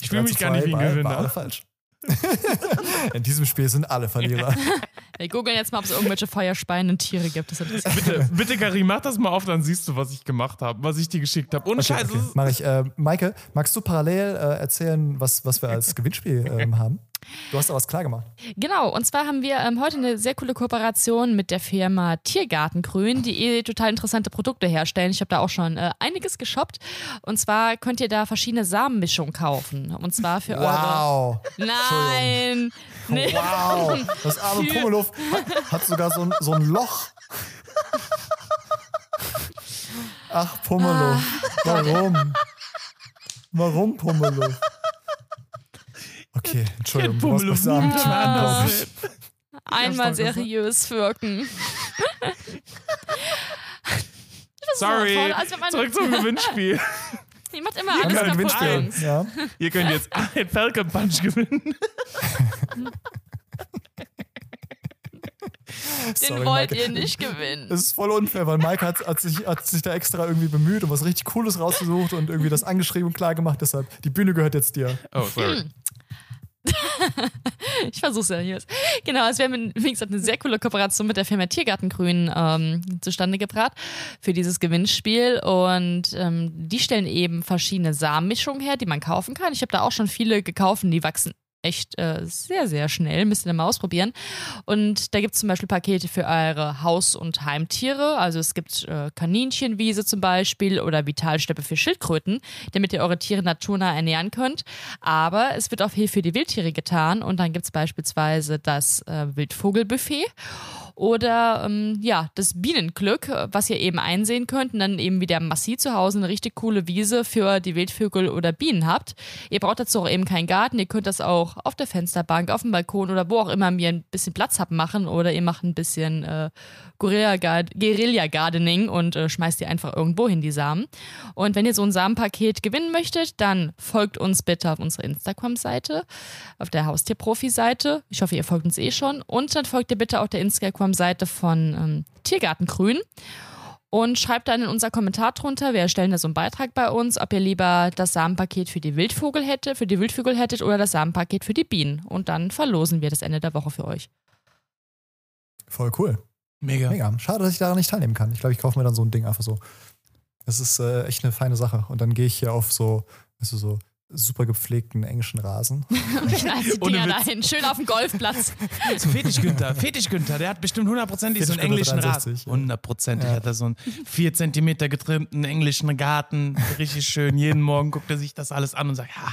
Ich 3 fühle mich gar nicht 2 wie ein war- War alle Gewinner. falsch. In diesem Spiel sind alle Verlierer. Wir googeln jetzt mal, ob es irgendwelche feuerspeienden Tiere gibt. Bitte, bitte, Karim, mach das mal auf, dann siehst du, was ich gemacht habe, was ich dir geschickt habe. Ohne Okay, Scheiße. okay. Mach ich. Äh, Maike, magst du parallel äh, erzählen, was, was wir als Gewinnspiel ähm, haben? Du hast da was klar gemacht. Genau, und zwar haben wir ähm, heute eine sehr coole Kooperation mit der Firma Tiergartengrün, die eh total interessante Produkte herstellen. Ich habe da auch schon äh, einiges geshoppt. Und zwar könnt ihr da verschiedene Samenmischungen kaufen. Und zwar für eure. Wow. Nein! Nee. Wow. Das arme Pummeluff hat, hat sogar so ein, so ein Loch. Ach, Pummeluff. Warum? Warum Pummeluff? Okay, Entschuldigung, du Pumelo was sagen. Anders. Einmal seriös wirken. Sorry. voll, als wenn man- Zurück zum Gewinnspiel. Die macht immer Haben alles ein kaputt. Ja. Ihr könnt jetzt einen Falcon Punch gewinnen. Den Sorry, wollt Maike. ihr nicht gewinnen. Das ist voll unfair, weil Mike hat, hat, sich, hat sich da extra irgendwie bemüht und was richtig Cooles rausgesucht und irgendwie das angeschrieben und klar gemacht. Deshalb, die Bühne gehört jetzt dir. Oh, sorry. Ich versuch's ja hier. Genau, also wir haben, wie gesagt, eine sehr coole Kooperation mit der Firma Tiergartengrün ähm, zustande gebracht für dieses Gewinnspiel. Und ähm, die stellen eben verschiedene Samenmischungen her, die man kaufen kann. Ich habe da auch schon viele gekauft, die wachsen echt äh, sehr, sehr schnell. Müsst ihr dann mal ausprobieren. Und da gibt es zum Beispiel Pakete für eure Haus- und Heimtiere. Also es gibt äh, Kaninchenwiese zum Beispiel oder Vitalsteppe für Schildkröten, damit ihr eure Tiere naturnah ernähren könnt. Aber es wird auch viel für die Wildtiere getan. Und dann gibt es beispielsweise das äh, Wildvogelbuffet oder ähm, ja, das Bienenglück, äh, was ihr eben einsehen könnt und dann eben wieder massiv zu Hause eine richtig coole Wiese für die Wildvögel oder Bienen habt. Ihr braucht dazu auch eben keinen Garten, ihr könnt das auch auf der Fensterbank, auf dem Balkon oder wo auch immer ihr ein bisschen Platz habt machen oder ihr macht ein bisschen äh, Guerilla-Gard- Guerilla-Gardening und äh, schmeißt die einfach irgendwo hin, die Samen. Und wenn ihr so ein Samenpaket gewinnen möchtet, dann folgt uns bitte auf unserer Instagram-Seite, auf der Haustierprofi-Seite. Ich hoffe, ihr folgt uns eh schon. Und dann folgt ihr bitte auch der Instagram-Seite von ähm, Tiergartengrün. Und schreibt dann in unser Kommentar drunter, wir erstellen da so einen Beitrag bei uns, ob ihr lieber das Samenpaket für die Wildvogel hätte, für die Wildvögel hättet oder das Samenpaket für die Bienen. Und dann verlosen wir das Ende der Woche für euch. Voll cool. Mega. Mega. Schade, dass ich daran nicht teilnehmen kann. Ich glaube, ich kaufe mir dann so ein Ding einfach so. Das ist äh, echt eine feine Sache. Und dann gehe ich hier auf so, weißt du, so super gepflegten englischen Rasen. Und knallt die Dinger dahin, schön auf dem Golfplatz. So Fetisch Günther, Fetisch Günther, der hat bestimmt hundertprozentig so einen englischen Rasen. 63, ja. Hundertprozentig Ja. hat er so einen vier Zentimeter getrimmten englischen Garten. Richtig schön. Jeden Morgen guckt er sich das alles an und sagt, ha,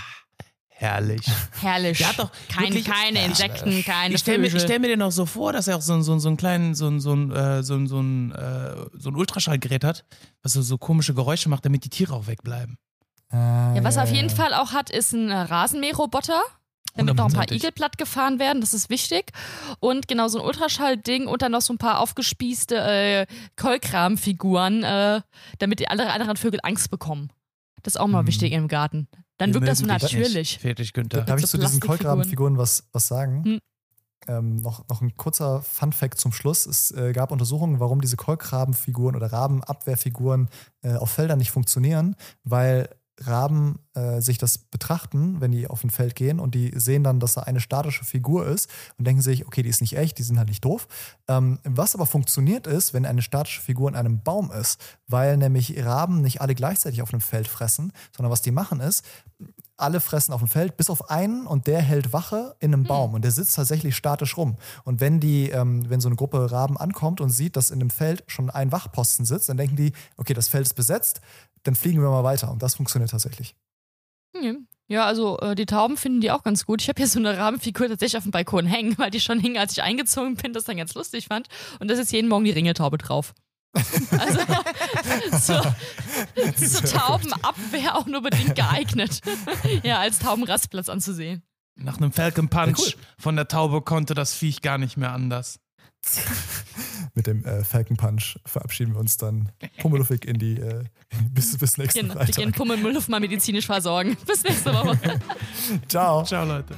herrlich. Herrlich. Der hat doch Kein, wirklich- keine Insekten, keine Ich stelle mir, ich Vögel. stell mir den auch so vor, dass er auch so, einen- so, einen- so einen kleinen, so, einen- so, einen, äh, so, einen- so, ein, äh, so ein Ultraschallgerät hat, was so, so komische Geräusche macht, damit die Tiere auch wegbleiben. Ja, was er auf jeden Fall auch hat, ist ein äh, Rasenmäherroboter. Damit noch ein paar. Igel platt gefahren werden, das ist wichtig. Und genau so ein Ultraschallding und dann noch so ein paar aufgespießte äh, Keulkramfiguren, äh, damit die alle anderen Vögel Angst bekommen. Das ist auch mal Mhm. wichtig im Garten. Dann Wir wirkt das so natürlich. Fetisch Günther. Darf ich so zu diesen. Keulgrabenfiguren was, was sagen? Hm. Ähm, noch, noch ein kurzer Fun-Fact zum Schluss. Es äh, gab Untersuchungen, warum diese Keulgrabenfiguren oder Rabenabwehrfiguren äh, auf Feldern nicht funktionieren, weil Raben äh, sich das betrachten, wenn die auf ein Feld gehen und die sehen dann, dass da eine statische Figur ist und denken sich, okay, die ist nicht echt, die sind halt nicht doof. Ähm, was aber funktioniert ist, wenn eine statische Figur in einem Baum ist, weil nämlich Raben nicht alle gleichzeitig auf einem Feld fressen, sondern was die machen ist, alle fressen auf dem Feld, bis auf einen und der hält Wache in einem Baum und der sitzt tatsächlich statisch rum. Und wenn die, ähm, wenn so eine Gruppe Raben ankommt und sieht, dass in dem Feld schon ein Wachposten sitzt, dann denken die, okay, das Feld ist besetzt, dann fliegen wir mal weiter. Und das funktioniert tatsächlich. Hm. Ja, also äh, die Tauben finden die auch ganz gut. Ich habe hier so eine Rabenfigur tatsächlich auf dem Balkon hängen, weil die schon hing, als ich eingezogen bin, das dann ganz lustig fand. Und da ist jetzt jeden Morgen die Ringeltaube drauf. Also zur, zur Taubenabwehr auch nur bedingt geeignet. ja, als Taubenrastplatz anzusehen. Nach einem Falcon Punch Ja, cool. von der Taube konnte das Viech gar nicht mehr anders. Mit dem äh, Falcon Punch verabschieden wir uns dann pummeluffig in die, äh, bis, bis nächsten Genau, wir gehen Freitag. Pummelmüllhof mal medizinisch versorgen. Bis nächste Woche. Ciao. Ciao, Leute.